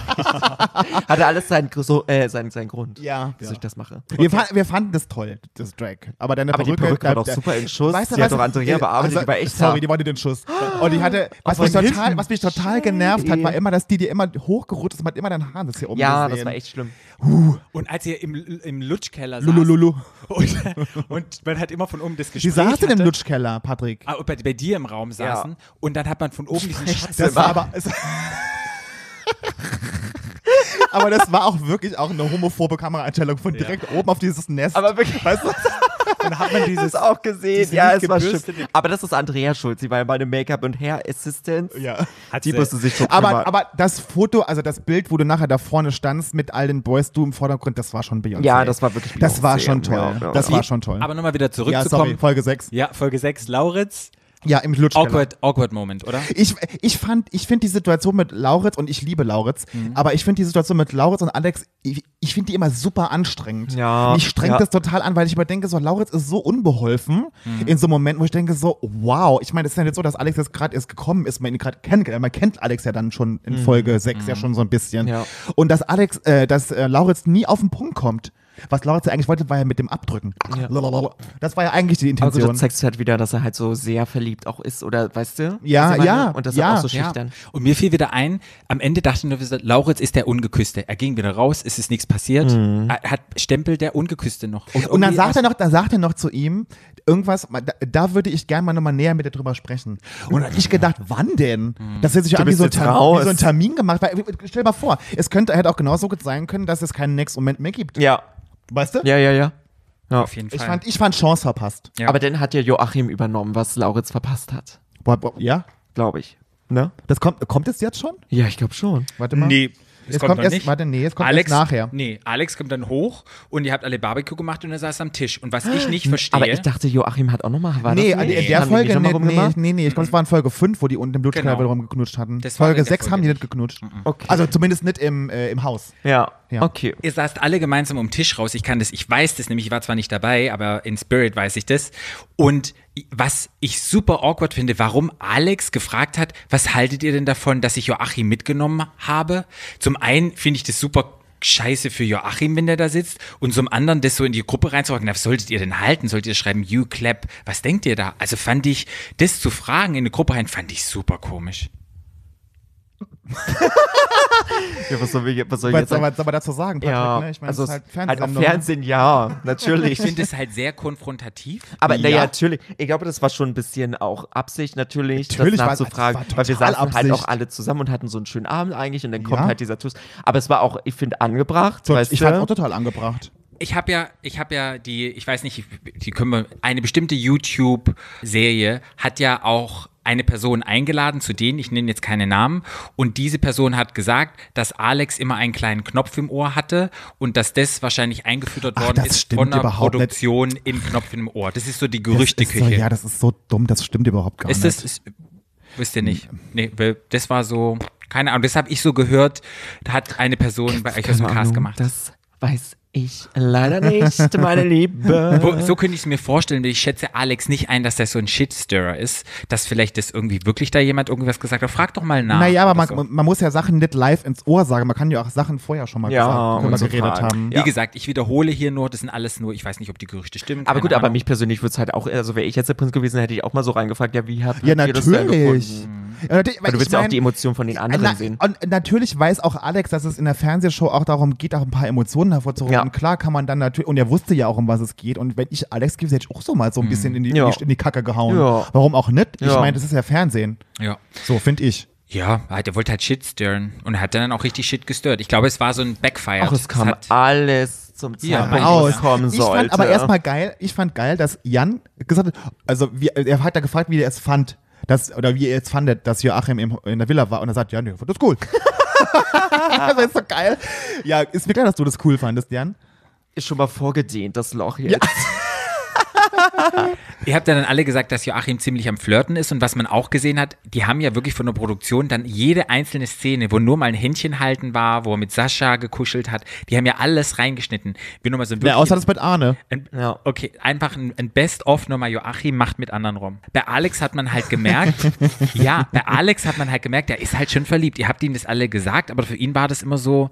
Hatte alles seinen, so, äh, seinen, seinen Grund, Ja. wieso ich das mache. Wir, fa wir fanden das toll, das Drag. Aber deine Aber die Perücke, Perücke war doch super in Schuss. Weißt du, die hat doch Andrea bearbeitet, also, die war echt Sorry, die wollte den Schuss. Und die hatte, was mich, total, was mich total genervt hat, war immer, dass die dir immer hochgerutscht ist. Man hat immer deinen Hahn das hier oben Ja, gesehen. das war echt schlimm. Und als ihr im, im Lutschkeller saß Lulululu. und, und man hat immer von oben das Gespräch saßen im hatte, Lutschkeller, Patrick. ah, bei, bei dir im Raum saßen und dann hat man von oben diesen Schatz Das war aber. Aber das war auch wirklich auch eine homophobe Kameraeinstellung von direkt oben auf dieses Nest. Aber wirklich, weißt du? Und hat man dieses das auch gesehen. diese Ja, es war schlimm. gebürstete- Aber das ist Andrea schuld. Sie war ja meine Make-up- und Hair-Assistant. Ja. hat Die sie- musste sich schon Aber, kümmern. aber das Foto, also das Bild, wo du nachher da vorne standst mit all den Boys, du im Vordergrund, das war schon Beyoncé. Ja, das war wirklich Das war Beyoncé. schon toll. Ja, ja, das ja. war schon toll. aber nochmal wieder ja, zurückzukommen. sorry, Folge 6. Ja, Folge 6, Lauritz. Ja, im Lutschkeller. Awkward, awkward Moment, oder? Ich, ich fand, ich finde die Situation mit Lauritz und ich liebe Lauritz, Mhm. aber ich finde die Situation mit Lauritz und Alex, ich, ich finde die immer super anstrengend. Ja, Mich strengt ja. das total an, weil ich immer denke, so Lauritz ist so unbeholfen Mhm. in so Momenten, wo ich denke, so, wow. Ich meine, es ist ja nicht so, dass Alex jetzt gerade erst gekommen ist, man ihn gerade kennengelernt. Man kennt Alex ja dann schon in Folge 6 ja schon so ein bisschen. Mhm. Ja. Und dass Alex, äh, dass äh, Lauritz nie auf den Punkt kommt. Was Lauritz ja eigentlich wollte, war ja mit dem Abdrücken. Lalalala. Das war ja eigentlich die Also Intention. das zeigt halt wieder, dass er halt so sehr verliebt auch ist, oder weißt du? Ja, ja, Und dass ja. er auch so Ja. schüchtern. Und mir fiel wieder ein, am Ende dachte ich nur, Lauritz ist der Ungeküsste. Er ging wieder raus, es ist nichts passiert. Er hat Stempel der Ungeküsste noch. Und dann irgendwie sagt er noch, dann sagt er noch zu ihm, irgendwas, da, da würde ich gerne mal nochmal näher mit dir drüber sprechen. Und dann hab ich gedacht, wann denn? Das hätte sich an wie bist so, Termin, so ein Termin gemacht. Weil, stell dir mal vor, es könnte hätte auch genauso gut sein können, dass es keinen Next Moment mehr gibt. Ja, Weißt du? ja, ja, ja. ja. Auf jeden Fall. Ich fand, ich fand Chance verpasst. Ja. Aber dann hat ja Joachim übernommen, was Lauritz verpasst hat, Boah, boah, Ja? glaube ich. Ne? Das kommt, kommt es jetzt schon? Ja, ich glaube schon. Warte mal. nee, Es Jetzt kommt erst- warte, nee, es kommt Alex, nachher. Nee, Alex kommt dann hoch und ihr habt alle Barbecue gemacht und er saß am Tisch. Und was ich nicht verstehe. Aber ich dachte, Joachim hat auch nochmal. War Nee, in nicht? der Folge nicht mal nicht, nee, nee, nee, ich glaube, es war in Folge 5, wo die unten im Lutschkneipe Genau. rumgeknutscht hatten. Das Folge in der 6 haben die nicht geknutscht. Okay. Also zumindest nicht im, äh, im Haus. Ja. Ja. okay. Ihr saßt alle gemeinsam um den Tisch raus. Ich kann das, ich weiß das nämlich, ich war zwar nicht dabei, aber in Spirit weiß ich das. Und was ich super awkward finde, warum Alex gefragt hat, was haltet ihr denn davon, dass ich Joachim mitgenommen habe? Zum einen finde ich das super scheiße für Joachim, wenn der da sitzt. Und zum anderen, das so in die Gruppe reinzuhocken, was solltet ihr denn halten? Solltet ihr schreiben, you clap? Was denkt ihr da? Also fand ich, das zu fragen in eine Gruppe rein, fand ich super komisch. Ja, was soll, ich, was soll ich jetzt soll sagen? man, soll man dazu sagen, Patrick? Ja, ne? Ich meine, also es ist halt halt auf Fernsehsendung. Fernsehen, ja, natürlich. Ich finde es halt sehr konfrontativ. Aber naja, Ja. natürlich. Ich glaube, das war schon ein bisschen auch Absicht natürlich, Natürlich war- das nachzufragen. das war weil wir saßen halt Absicht. auch alle zusammen und hatten so einen schönen Abend eigentlich und dann kommt Ja. halt dieser Tuss. Aber es war auch, ich finde, angebracht. So, weißt ich fand auch total angebracht. Ich habe ja, ich habe ja die, ich weiß nicht, die können wir, eine bestimmte YouTube-Serie hat ja auch eine Person eingeladen, zu denen, ich nenne jetzt keine Namen, und diese Person hat gesagt, dass Alex immer einen kleinen Knopf im Ohr hatte und dass das wahrscheinlich eingefüttert Ach, worden ist von der überhaupt nicht. Produktion im Knopf im Ohr. Das ist so die Gerüchteküche. so, ja, das ist so dumm, das stimmt überhaupt gar ist nicht. das, ist, wisst ihr nicht. Nee, das war so, keine Ahnung, das habe ich so gehört, hat eine Person bei euch aus dem Cast gemacht. Das weiß ich leider nicht, meine Liebe. So könnte ich es mir vorstellen, weil ich schätze Alex nicht ein, dass das so ein Shitstirrer ist, dass vielleicht das irgendwie wirklich da jemand irgendwas gesagt hat. Frag doch mal nach. naja, aber man, so. man muss ja Sachen nicht live ins Ohr sagen. Man kann ja auch Sachen vorher schon mal Ja, gesagt, so geredet fragen. haben. Wie Ja. gesagt, ich wiederhole hier nur, das sind alles nur, ich weiß nicht, ob die Gerüchte stimmen. Aber gut, aber Ahnung. mich persönlich würde es halt auch, also wäre ich jetzt der Prinz gewesen, hätte ich auch mal so reingefragt, ja, wie habt Ja, ihr das denn natürlich. gefunden? Ja, natürlich, Weil du ich willst ja auch die Emotionen von den anderen Na, sehen. Und natürlich weiß auch Alex, dass es in der Fernsehshow auch darum geht, auch ein paar Emotionen hervorzuholen. Ja. Und klar kann man dann natürlich, und er wusste ja auch, um was es geht. Und wenn ich Alex gebe, hätte ich auch so mal so ein bisschen in die, Ja. in die, Kacke gehauen. Ja. Warum auch nicht? Ich Ja. meine, das ist ja Fernsehen. Ja. So, finde ich. Ja, halt, er wollte halt Shit stirren und er hat dann auch richtig Shit gestört. Ich glaube, es war so ein Backfire. Auch es kam hat, alles zum Ja, Zeitpunkt, Aus. es kommen Ich sollte. fand aber erstmal geil, ich fand geil, dass Jan gesagt hat, also wie, er hat da gefragt, wie er es fand, dass, oder wie er jetzt fandet, dass Joachim im, in der Villa war und er sagt, ja, nee, ich fand das cool. das ist so geil. Ja, ist mir klar, dass du das cool fandest, Jan. ist schon mal vorgedehnt, das Loch jetzt. Ihr habt ja dann alle gesagt, dass Joachim ziemlich am Flirten ist und was man auch gesehen hat, die haben ja wirklich von der Produktion dann jede einzelne Szene, wo nur mal ein Händchen halten war, wo er mit Sascha gekuschelt hat, die haben ja alles reingeschnitten. Wir nur mal so ein Ja, außer das mit Arne. Ein, Ja. Okay, einfach ein, ein Best-of nochmal Joachim macht mit anderen rum. Bei Alex hat man halt gemerkt, ja, bei Alex hat man halt gemerkt, er ist halt schon verliebt. Ihr habt ihm das alle gesagt, aber für ihn war das immer so,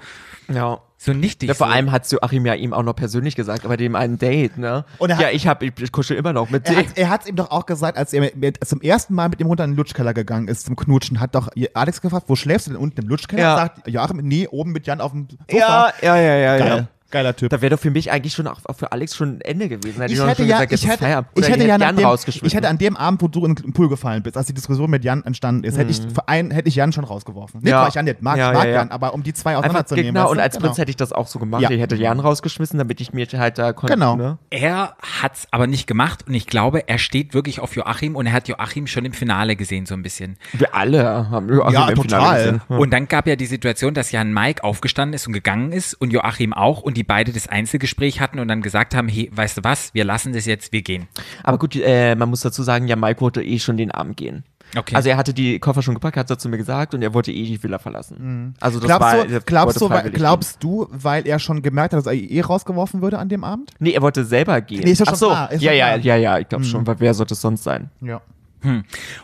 ja. So nichtig. Ja, vor so. allem hat Joachim ja ihm auch noch persönlich gesagt, aber dem einen Date, ne? Und er hat- ja, ich hab, ich, ich kuschel immer noch mit Er dir. hat er hat's ihm doch auch gesagt, als er mit, mit, zum ersten Mal mit dem runter in den Lutschkeller gegangen ist zum Knutschen, hat doch Alex gefragt, wo schläfst du denn unten im Lutschkeller? Ja. Sagt Joachim, nee, oben mit Jan auf dem Sofa. Ja, ja, ja, ja, Geil. ja. Geiler Typ. Da wäre doch für mich eigentlich schon auch für Alex schon ein Ende gewesen. Hätte ich doch hätte schon ja, gesagt, jetzt ich ist hätte, Feierabend. ich hätte ja nach Jan dem, rausgeschmissen. ich hätte an dem Abend, wo du in den Pool gefallen bist, als die Diskussion mit Jan entstanden ist, hätte ich für einen, hätte ich Jan schon rausgeworfen. Nicht, Ja. weil ich Jan nicht mag, Ja, ich mag ja, ja. Jan, aber um die zwei auseinanderzunehmen. genau, und als genau. Prinz hätte ich das auch so gemacht. Ja. Ich hätte Jan rausgeschmissen, damit ich mir halt da konnte. Genau. Ne? Er hat's aber nicht gemacht und ich glaube, er steht wirklich auf Joachim und er hat Joachim schon im Finale gesehen, so ein bisschen. Wir alle haben Joachim Ja, im total. Finale gesehen. Und dann gab ja die Situation, dass Jan Mike aufgestanden ist und gegangen ist und Joachim auch und die beide das Einzelgespräch hatten und dann gesagt haben, hey, weißt du was, wir lassen das jetzt, wir gehen. Aber gut, äh, man muss dazu sagen, ja, Mike wollte eh schon den Abend gehen. Okay. Also er hatte die Koffer schon gepackt, hat er zu mir gesagt und er wollte eh die Villa verlassen. Also das Glaubst, war, du, glaubst, du, weil, glaubst du, weil er schon gemerkt hat, dass er eh rausgeworfen würde an dem Abend? Nee, er wollte selber gehen. Nee, ist ja schon Ach so. klar, ist ja, ja, klar. ja, ja, ich glaube schon, weil wer sollte es sonst sein? Ja.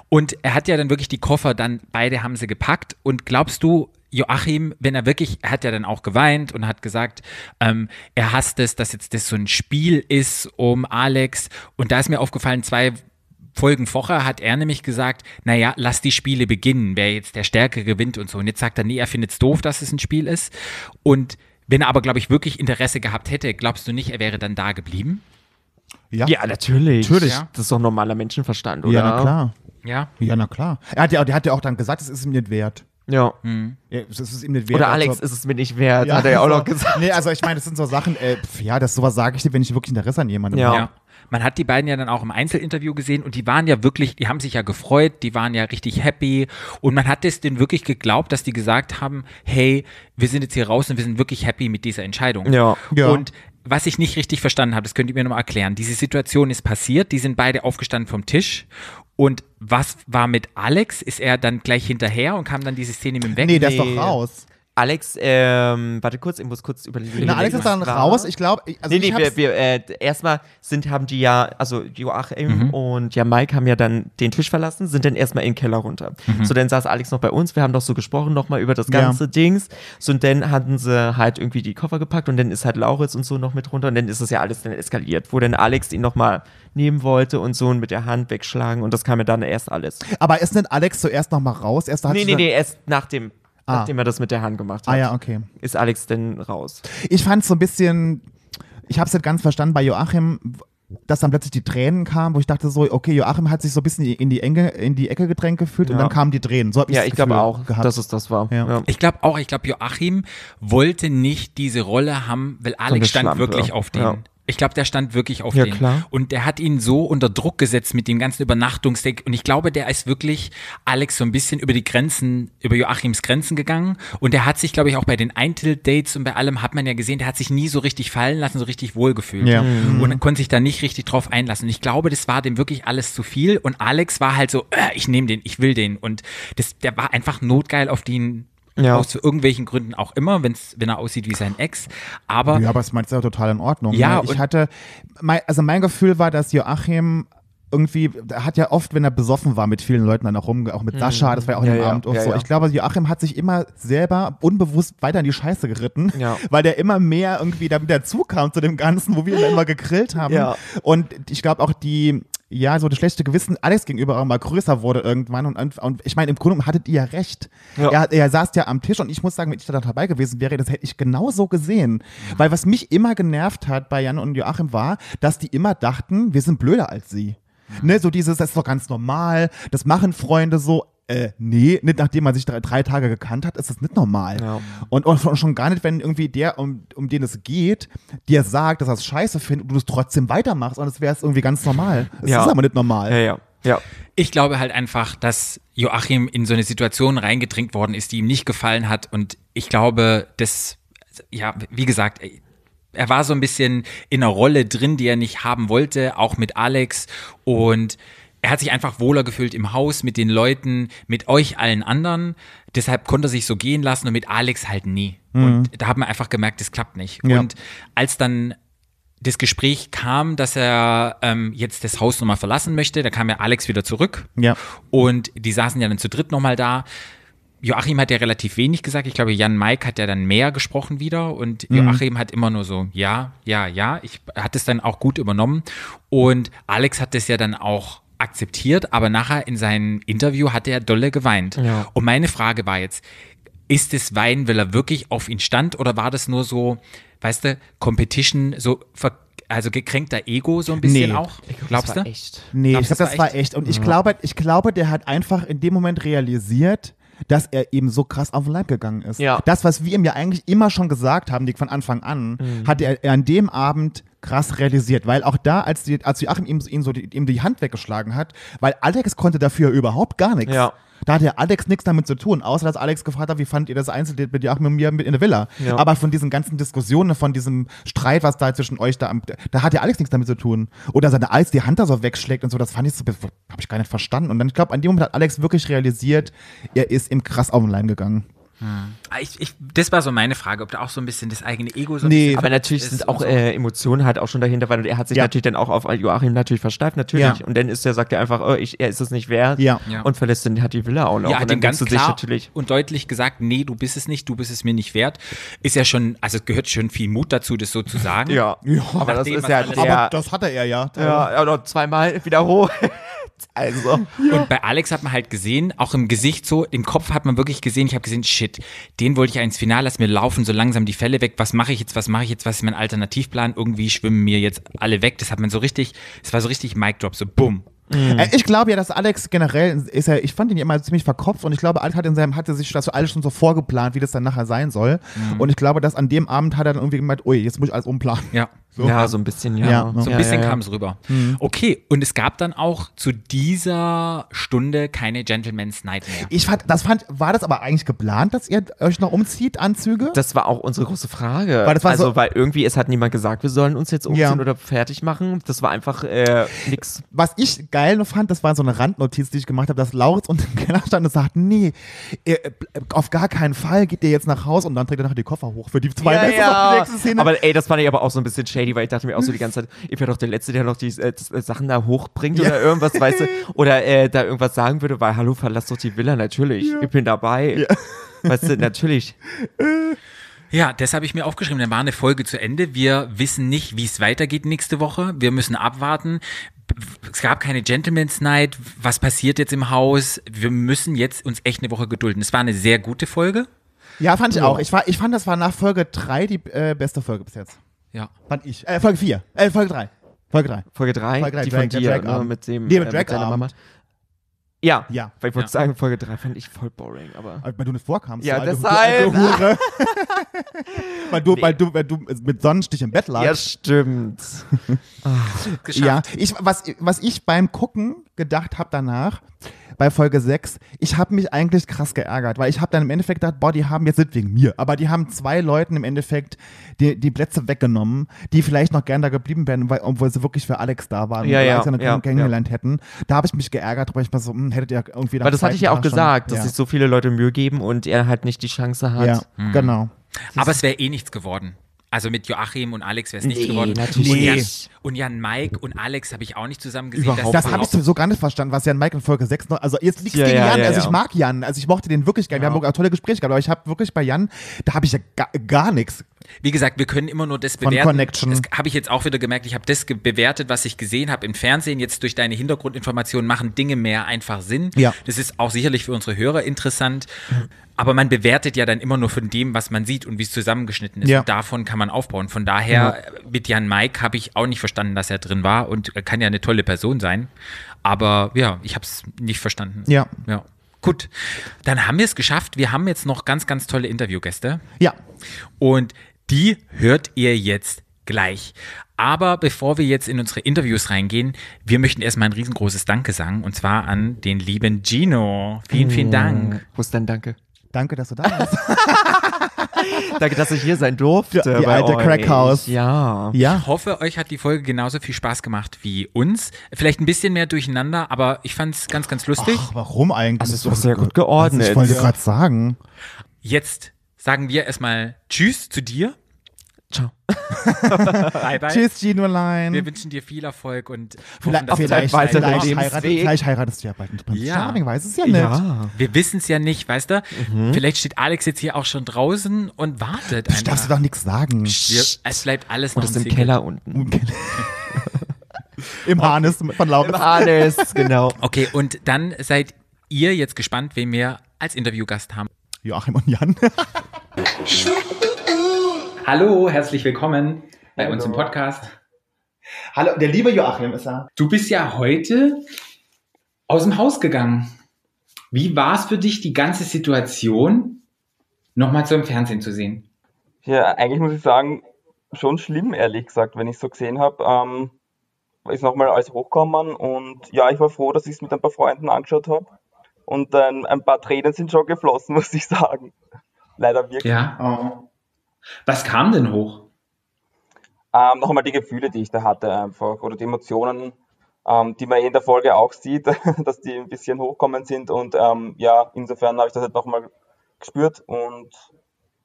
Und er hat ja dann wirklich die Koffer, dann beide haben sie gepackt. Und glaubst du, Joachim, wenn er wirklich, er hat ja dann auch geweint und hat gesagt, ähm, er hasst es, dass jetzt das so ein Spiel ist um Alex. Und da ist mir aufgefallen, zwei Folgen vorher hat er nämlich gesagt, naja, lass die Spiele beginnen, wer jetzt der Stärke gewinnt und so. Und jetzt sagt er, nee, er findet es doof, dass es ein Spiel ist. Und wenn er aber, glaube ich, wirklich Interesse gehabt hätte, glaubst du nicht, er wäre dann da geblieben? Ja. Ja, natürlich. Natürlich. Ja. Das ist doch normaler Menschenverstand, oder? Ja, na klar. Ja. Ja, na klar. Er hat ja, der hat ja auch dann gesagt, es ist ihm nicht wert. Ja. Ja, es ist ihm nicht wert. Oder Also- Alex ist es mir nicht wert, hat er ja auch noch gesagt. Nee, also ich meine, das sind so Sachen, äh, pf, ja, das sowas sage ich dir, wenn ich wirklich Interesse an jemandem Ja. habe. Ja. man hat die beiden ja dann auch im Einzelinterview gesehen und die waren ja wirklich, die haben sich ja gefreut, die waren ja richtig happy und man hat es denen wirklich geglaubt, dass die gesagt haben, hey, wir sind jetzt hier raus und wir sind wirklich happy mit dieser Entscheidung. Ja. Ja. Und was ich nicht richtig verstanden habe, das könnt ihr mir nochmal erklären. Diese Situation ist passiert, die sind beide aufgestanden vom Tisch. Und was war mit Alex? Ist er dann gleich hinterher und kam dann diese Szene mit dem Weg? Nee, der ist Nee. doch raus. Alex, ähm, warte kurz, ich muss kurz überlegen. Na, Alex ist dann war. raus. Ich glaube, also nee, nee, ich wir, wir, äh, erstmal sind, haben die ja, also Joachim Mhm. und ja Mike haben ja dann den Tisch verlassen, sind dann erstmal in den Keller runter. So, dann saß Alex noch bei uns, wir haben doch so gesprochen nochmal über das Mhm. Ja. ganze Dings. So, und dann hatten sie halt irgendwie die Koffer gepackt und dann ist halt Lauritz und so noch mit runter und dann ist es ja alles dann eskaliert, wo dann Alex ihn nochmal nehmen wollte und so und mit der Hand wegschlagen und das kam ja dann erst alles. aber ist denn Alex zuerst noch mal raus? Erst hat Nee, sie nee, nee, erst nach dem, Ah. nachdem er das mit der Hand gemacht hat, Ah ja, okay. ist Alex dann raus. Ich fand es so ein bisschen, ich habe es nicht ganz verstanden bei Joachim, dass dann plötzlich die Tränen kamen, wo ich dachte so, okay, Joachim hat sich so ein bisschen in die Enge, in die Ecke gedrängt gefühlt und Ja. dann kamen die Tränen. So hab Ja, das ich glaube auch, gehabt. dass es das war. Ja. Ja. Ich glaube auch, ich glaube, Joachim wollte nicht diese Rolle haben, weil Alex stand Schlampe. wirklich auf den. Ich glaube, der stand wirklich auf Ja, den. klar. Und der hat ihn so unter Druck gesetzt mit dem ganzen Übernachtungsdeck. Und ich glaube, der ist wirklich Alex so ein bisschen über die Grenzen, über Joachims Grenzen gegangen. Und der hat sich, glaube ich, auch bei den Eintel-Dates und bei allem hat man ja gesehen, der hat sich nie so richtig fallen lassen, so richtig wohlgefühlt. Ja. Und konnte sich da nicht richtig drauf einlassen. Und ich glaube, das war dem wirklich alles zu viel. Und Alex war halt so, äh, ich nehme den, ich will den. Und das, der war einfach notgeil auf den Ja. aus irgendwelchen Gründen auch immer, wenn's, wenn er aussieht wie sein Ex. Aber Ja, aber es meint ja total in Ordnung. Ja, ne? Ich hatte, mein, also mein Gefühl war, dass Joachim irgendwie, er hat ja oft, wenn er besoffen war, mit vielen Leuten dann auch rum, auch mit Sascha, das war ja auch Mhm. Ja, im ja, Abend und ja, so. Ich glaube, Joachim hat sich immer selber unbewusst weiter in die Scheiße geritten, weil der immer mehr irgendwie damit dazukam zu dem Ganzen, wo wir dann immer gegrillt haben. Und ich glaube auch die, ja, so das schlechte Gewissen Alex gegenüber auch mal größer wurde irgendwann. Und, und, ich meine, im Grunde hattet ihr ja recht. Ja. Er, er saß ja am Tisch und ich muss sagen, wenn ich da dabei gewesen wäre, das hätte ich genauso gesehen. Weil was mich immer genervt hat bei Jan und Joachim war, dass die immer dachten, wir sind blöder als sie. Ne, so dieses, das ist doch ganz normal, das machen Freunde so. Äh, nee, nicht nachdem man sich drei, drei Tage gekannt hat, ist das nicht normal. Ja. Und, und schon- gar nicht, wenn irgendwie der, um, um den es geht, dir sagt, dass er es scheiße findet und du es trotzdem weitermachst und es wäre es irgendwie ganz normal. Es Ja. ist aber nicht normal. Ja, ja. Ja. ich glaube halt einfach, dass Joachim in so eine Situation reingedrängt worden ist, die ihm nicht gefallen hat. Und ich glaube, das, ja, wie gesagt, er war so ein bisschen in einer Rolle drin, die er nicht haben wollte, auch mit Alex. Und er hat sich einfach wohler gefühlt im Haus mit den Leuten, mit euch allen anderen. Deshalb konnte er sich so gehen lassen und mit Alex halt nie. Und da hat man einfach gemerkt, das klappt nicht. Ja. Und als dann das Gespräch kam, dass er ähm, jetzt das Haus nochmal verlassen möchte, da kam ja Alex wieder zurück. Ja. Und die saßen ja dann zu dritt nochmal da. Joachim hat ja relativ wenig gesagt. Ich glaube, Jan Mike hat ja dann mehr gesprochen wieder und Joachim hat immer nur so, ja, ja, ja. Ich hat es dann auch gut übernommen. Und Alex hat das ja dann auch akzeptiert, aber nachher in seinem Interview hat er dolle geweint. Ja. Und meine Frage war jetzt, ist das Weinen, weil er wirklich auf ihn stand oder war das nur so, weißt du, Competition, so ver also gekränkter Ego so ein bisschen Nee. auch? Glaubst du? echt. Nee, Glaubst ich glaube, das war echt. Und ich glaube, ich glaube, der hat einfach in dem Moment realisiert, dass er eben so krass auf den Leib gegangen ist. Ja. Das, was wir ihm ja eigentlich immer schon gesagt haben, die von Anfang an, Mhm. hat er, er an dem Abend krass realisiert. Weil auch da, als, die, als Joachim ihm, ihm so die, ihm die Hand weggeschlagen hat, weil Alex konnte dafür überhaupt gar nichts. Ja. Da hat ja Alex nichts damit zu tun, außer dass Alex gefragt hat, wie fand ihr das Einzeldate mit Joachim und mir in der Villa. Ja. Aber von diesen ganzen Diskussionen, von diesem Streit, was da zwischen euch da, am- da hat ja Alex nichts damit zu tun. Oder seine Alex die Hand da so wegschlägt und so, das fand ich so, habe ich gar nicht verstanden. Und dann, ich glaube, an dem Moment hat Alex wirklich realisiert, er ist ihm krass auf den Leim gegangen. Ah, Ich, ich, das war so meine Frage, ob da auch so ein bisschen das eigene Ego so ein Nee, Aber natürlich sind auch so. äh, Emotionen halt auch schon dahinter, weil er hat sich Ja. natürlich dann auch auf Joachim natürlich versteift, natürlich. Ja. Und dann ist er, sagt er einfach, oh, ich, er ist es nicht wert Ja. Und verlässt dann hat die Villa auch noch. Ja, und hat dann ganz klar natürlich, und deutlich gesagt, nee, du bist es nicht, du bist es mir nicht wert. Ist ja schon, also es gehört schon viel Mut dazu, das so zu sagen. ja, aber das ist ja der, Aber das hatte er ja. ja, ja, noch zweimal wieder hoch. Also, Und bei Alex hat man halt gesehen, auch im Gesicht so, im Kopf hat man wirklich gesehen, ich habe gesehen, shit, den wollte ich ja ins Finale, lass mir laufen, so langsam die Fälle weg, was mache ich jetzt, was mache ich jetzt, was ist mein Alternativplan, irgendwie schwimmen mir jetzt alle weg, das hat man so richtig, es war so richtig Mic Drop, so bumm. Äh, Ich glaube ja, dass Alex generell ist ja, ich fand ihn immer ziemlich verkopft und ich glaube, Alex hat in seinem, hatte sich das so alles schon so vorgeplant, wie das dann nachher sein soll. Und ich glaube, dass an dem Abend hat er dann irgendwie gemeint, ui, jetzt muss ich alles umplanen. Ja. Ja, so ein bisschen, ja. Ja, So ein ja, bisschen ja, ja. kam es rüber. Okay, und es gab dann auch zu dieser Stunde keine Gentleman's Night mehr. Ich fand, das fand, war das aber eigentlich geplant, dass ihr euch noch umzieht, Anzüge? Das war auch unsere große Frage. Weil das war also, so- weil irgendwie, es hat niemand gesagt, wir sollen uns jetzt umziehen Ja. oder fertig machen. Das war einfach äh, nix. Was ich geil noch fand, das war so eine Randnotiz, die ich gemacht habe, dass Lauritz unten im Keller stand und sagt, nee, ihr, äh, auf gar keinen Fall geht ihr jetzt nach Haus und dann trägt er nachher die Koffer hoch für die zwei. Ja, nächste Szene. Aber ey, das fand ich aber auch so ein bisschen shady, weil ich dachte mir auch so die ganze Zeit, ich wäre doch der Letzte, der noch die äh, äh, Sachen da hochbringt oder irgendwas, weißt du, oder äh, da irgendwas sagen würde, weil, hallo, verlass doch die Villa, natürlich, ich bin dabei. Weißt du, natürlich. Ja, das habe ich mir aufgeschrieben. Dann war eine Folge zu Ende. Wir wissen nicht, wie es weitergeht nächste Woche. Wir müssen abwarten. Es gab keine Gentleman's Night. Was passiert jetzt im Haus? Wir müssen jetzt uns echt eine Woche gedulden. Es war eine sehr gute Folge. ja, fand ich auch. Ich, war, ich fand, das war nach Folge 3 die äh, beste Folge bis jetzt. Ja. Fand ich. Äh, Folge 4. Äh, Folge 3. Folge 3. Folge 3, Folge drei, die Drag- von dir, ne, mit dem, Nee, mit äh, mit Dragarm. Mama. Ja, Ja. weil ich wollte Ja. sagen, Folge 3 fand ich voll boring, aber. Weil du nicht vorkamst. Ja, du deshalb. Du alte Hure. weil, du, weil, du, weil du mit Sonnenstich im Bett Ja, lagst. stimmt. Geschafft. Ja, ich, was, was ich beim Gucken gedacht habe danach, bei Folge 6, ich habe mich eigentlich krass geärgert, weil ich habe dann im Endeffekt gedacht, boah, die haben jetzt nicht wegen mir, aber die haben zwei Leuten im Endeffekt die, die Plätze weggenommen, die vielleicht noch gern da geblieben wären, weil, obwohl sie wirklich für Alex da waren Ja, und ja, Alex noch ja, kennengelernt hätten. Da habe ich mich geärgert, weil ich mal so, hm, hättet ihr irgendwie Weil das hatte ich ja auch gesagt, dass ja. sich so viele Leute Mühe geben und er halt nicht die Chance hat. Ja, Hm. genau. Aber es wäre eh nichts geworden. Also mit Joachim und Alex wäre es nichts Nee, geworden. natürlich und, Jan, nicht. und Jan Mike und Alex habe ich auch nicht zusammen gesehen. Überhaupt Das war habe ich sowieso gar nicht verstanden, was Jan Mike in Folge 6 noch. Also jetzt nichts Ja, gegen ja, Jan. ja, also ich mag Jan. Also ich mochte den wirklich gerne. Wir haben auch tolle Gespräche gehabt, aber ich habe wirklich bei Jan, da habe ich ja gar, gar nichts. Wie gesagt, wir können immer nur das Von bewerten. Connection. Das habe ich jetzt auch wieder gemerkt. Ich habe das bewertet, was ich gesehen habe im Fernsehen. Jetzt durch deine Hintergrundinformationen machen Dinge mehr einfach Sinn. Ja. Das ist auch sicherlich für unsere Hörer interessant. Aber man bewertet ja dann immer nur von dem, was man sieht und wie es zusammengeschnitten ist. Ja. Und davon kann man aufbauen. Von daher, äh, mit Jan Mike habe ich auch nicht verstanden, dass er drin war und er kann ja eine tolle Person sein. Aber ja, ich habe es nicht verstanden. Ja. Ja. Gut, dann haben wir es geschafft. Wir haben jetzt noch ganz, ganz tolle Interviewgäste. Ja. Und die hört ihr jetzt gleich. Aber bevor wir jetzt in unsere Interviews reingehen, wir möchten erstmal ein riesengroßes Danke sagen. Und zwar an den lieben Gino. Vielen, vielen Dank. Wo ist dein Danke? Danke, dass du da bist. Danke, dass ich hier sein durfte. Die bei alte euch. Crackhouse. Ja. ja. Ich hoffe, euch hat die Folge genauso viel Spaß gemacht wie uns. Vielleicht ein bisschen mehr durcheinander, aber ich fand es ganz, ganz lustig. Ach, warum eigentlich? Also, es war sehr gut geordnet. Ich wollte Ja. gerade sagen. Jetzt sagen wir erstmal Tschüss zu dir. Ciao. Bye, bye. Tschüss, Ginolein. Wir wünschen dir viel Erfolg und hoffen, Vielleicht, dass du vielleicht, vielleicht, Lebensweg. heiratest, vielleicht heiratest du ja bald mit Prinz Ja. Charming, weiß es ja nicht. Ja. Wir wissen es ja nicht, weißt du? Vielleicht steht Alex jetzt hier auch schon draußen und wartet Ich darfst du doch nichts sagen. Wir, es bleibt alles Und noch im. Keller unten. Im Harnis von Laub. Alles, genau. Okay, und dann seid ihr jetzt gespannt, wen wir als Interviewgast haben. Joachim und Jan. Hallo, herzlich willkommen bei uns im Podcast. Hallo, der liebe Joachim ist er. Du bist ja heute aus dem Haus gegangen. Wie war es für dich, die ganze Situation nochmal so im Fernsehen zu sehen? Ja, eigentlich muss ich sagen, schon schlimm, ehrlich gesagt, wenn ich so gesehen habe. Ähm, ist nochmal alles hochgekommen und ja, ich war froh, dass ich es mit ein paar Freunden angeschaut habe. Und ähm, ein paar Tränen sind schon geflossen, muss ich sagen. Leider wirklich. Ja. Oh. Was kam denn hoch? Ähm, noch einmal die Gefühle, die ich da hatte einfach oder die Emotionen, ähm, die man eh in der Folge auch sieht, dass die ein bisschen hochkommen sind und ähm, ja, insofern habe ich das halt nochmal gespürt und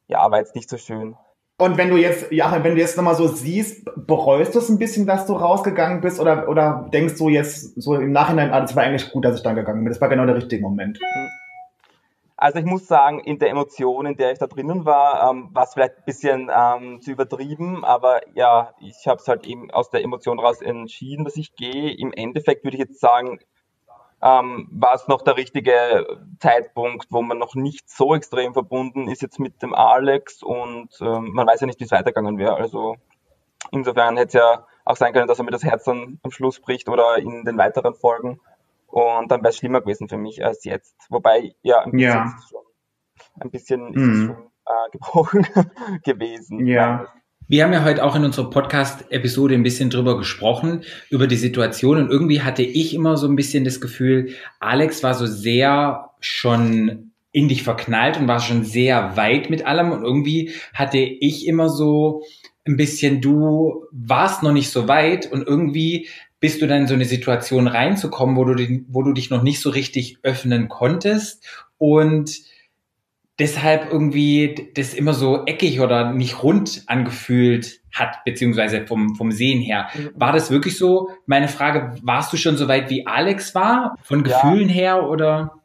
ja, war jetzt nicht so schön. Und wenn du jetzt, Joachim, wenn du jetzt nochmal so siehst, bereust du es ein bisschen, dass du rausgegangen bist oder, oder denkst du jetzt so im Nachhinein, ah, das war eigentlich gut, dass ich dann gegangen bin. Das war genau der richtige Moment. Also ich muss sagen, in der Emotion, in der ich da drinnen war, ähm, war es vielleicht ein bisschen ähm, zu übertrieben, aber ja, ich habe es halt eben aus der Emotion raus entschieden, dass ich gehe. Im Endeffekt würde ich jetzt sagen, ähm, war es noch der richtige Zeitpunkt, wo man noch nicht so extrem verbunden ist jetzt mit dem Alex und ähm, man weiß ja nicht, wie es weitergegangen wäre. Also insofern hätte es ja auch sein können, dass er mir das Herz dann am Schluss bricht oder in den weiteren Folgen. Und dann wäre es schlimmer gewesen für mich als jetzt. Wobei, ja, ein bisschen Ja. ist es schon, ein bisschen ist Mhm. es schon äh, gebrochen gewesen. Ja. Wir haben ja heute auch in unserer Podcast-Episode ein bisschen drüber gesprochen, über die Situation. Und irgendwie hatte ich immer so ein bisschen das Gefühl, Alex war so sehr schon in dich verknallt und war schon sehr weit mit allem. Und irgendwie hatte ich immer so ein bisschen, du warst noch nicht so weit und irgendwie bist du dann in so eine Situation reinzukommen, wo du, wo du dich noch nicht so richtig öffnen konntest und deshalb irgendwie das immer so eckig oder nicht rund angefühlt hat, beziehungsweise vom, vom Sehen her. Mhm. War das wirklich so? Meine Frage, warst du schon so weit wie Alex war, von Gefühlen ja. her oder?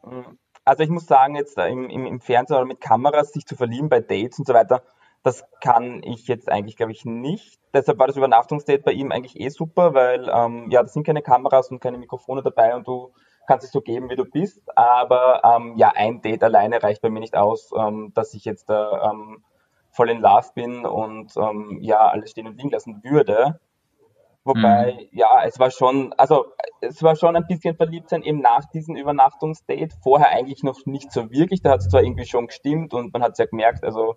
Also ich muss sagen, jetzt im, im, im Fernsehen oder mit Kameras sich zu verlieben bei Dates und so weiter, das kann ich jetzt eigentlich, glaube ich, nicht. Deshalb war das Übernachtungsdate bei ihm eigentlich eh super, weil ähm, ja, da sind keine Kameras und keine Mikrofone dabei und du kannst dich so geben, wie du bist. Aber ähm, ja, ein Date alleine reicht bei mir nicht aus, ähm, dass ich jetzt da ähm, voll in Love bin und ähm, ja, alles stehen und liegen lassen würde. Wobei, mhm. ja, es war schon, also es war schon ein bisschen verliebt sein eben nach diesem Übernachtungsdate. Vorher eigentlich noch nicht so wirklich. Da hat es zwar irgendwie schon gestimmt und man hat es ja gemerkt, also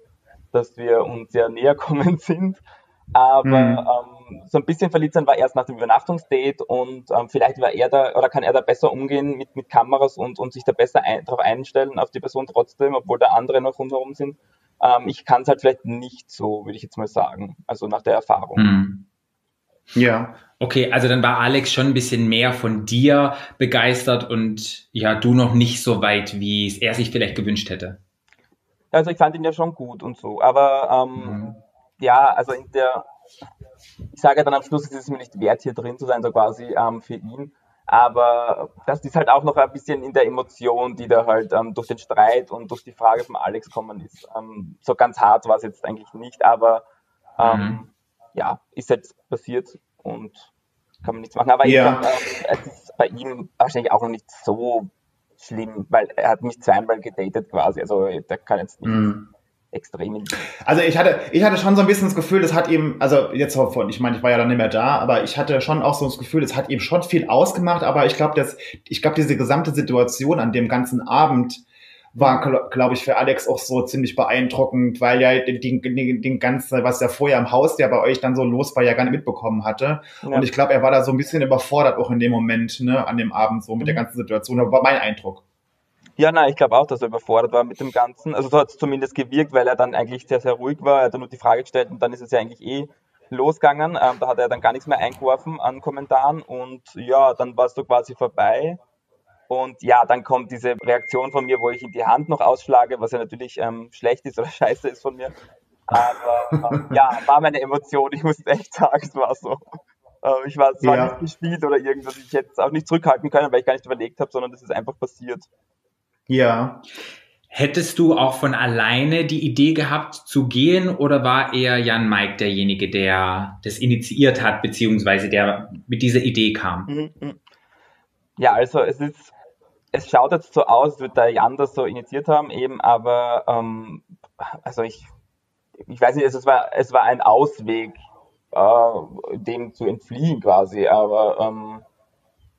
dass wir uns ja näher kommen sind. Aber mhm. ähm, so ein bisschen verliebt sein war erst nach dem Übernachtungsdate und ähm, vielleicht war er da oder kann er da besser umgehen mit, mit Kameras und, und sich da besser ein, darauf einstellen, auf die Person trotzdem, obwohl da andere noch rundherum sind. Ähm, ich kann es halt vielleicht nicht so, würde ich jetzt mal sagen, also nach der Erfahrung. Mhm. Ja. Okay, also dann war Alex schon ein bisschen mehr von dir begeistert und ja, du noch nicht so weit, wie es er sich vielleicht gewünscht hätte. Also ich fand ihn ja schon gut und so, aber ähm, mhm ja, also in der, ich sage dann am Schluss, es ist mir nicht wert, hier drin zu sein, so quasi ähm, für ihn. Aber das ist halt auch noch ein bisschen in der Emotion, die da halt ähm, durch den Streit und durch die Frage von Alex kommen ist. Ähm, so ganz hart war es jetzt eigentlich nicht, aber ähm, mhm. ja, ist jetzt passiert und kann man nichts machen. Aber ja. glaub, ähm, es ist bei ihm wahrscheinlich auch noch nicht so schlimm, weil er hat mich zweimal gedatet quasi. Also der kann jetzt nicht. Mhm extremen. Also ich hatte, ich hatte schon so ein bisschen das Gefühl, das hat ihm, also jetzt von, ich meine, ich war ja dann nicht mehr da, aber ich hatte schon auch so das Gefühl, es hat ihm schon viel ausgemacht, aber ich glaube, dass, ich glaube, diese gesamte Situation an dem ganzen Abend war, glaube ich, für Alex auch so ziemlich beeindruckend, weil ja den, den, den ganzen, was ja vorher im Haus ja bei euch dann so los war, ja gar nicht mitbekommen hatte. Ja. Und ich glaube, er war da so ein bisschen überfordert auch in dem Moment, ne, an dem Abend so mit der mhm. ganzen Situation. Das war mein Eindruck. Ja, nein, ich glaube auch, dass er überfordert war mit dem Ganzen. Also so hat es zumindest gewirkt, weil er dann eigentlich sehr, sehr ruhig war. Er hat dann nur die Frage gestellt und dann ist es ja eigentlich eh losgegangen. Ähm, da hat er dann gar nichts mehr eingeworfen an Kommentaren und ja, dann war es so quasi vorbei. Und ja, dann kommt diese Reaktion von mir, wo ich ihm die Hand noch ausschlage, was ja natürlich ähm, schlecht ist oder scheiße ist von mir. Aber ähm, ja, war meine Emotion. Ich muss echt sagen, es war so. Äh, ich war zwar ja. nicht gespielt oder irgendwas, ich hätte es auch nicht zurückhalten können, weil ich gar nicht überlegt habe, sondern das ist einfach passiert. Ja. Hättest du auch von alleine die Idee gehabt zu gehen oder war eher Jan Mike derjenige, der das initiiert hat, beziehungsweise der mit dieser Idee kam? Mhm, mhm. Ja, also es ist, es schaut jetzt so aus, als würde der Jan das so initiiert haben, eben, aber ähm, also ich, ich weiß nicht, es war, es war ein Ausweg, äh, dem zu entfliehen quasi, aber ähm,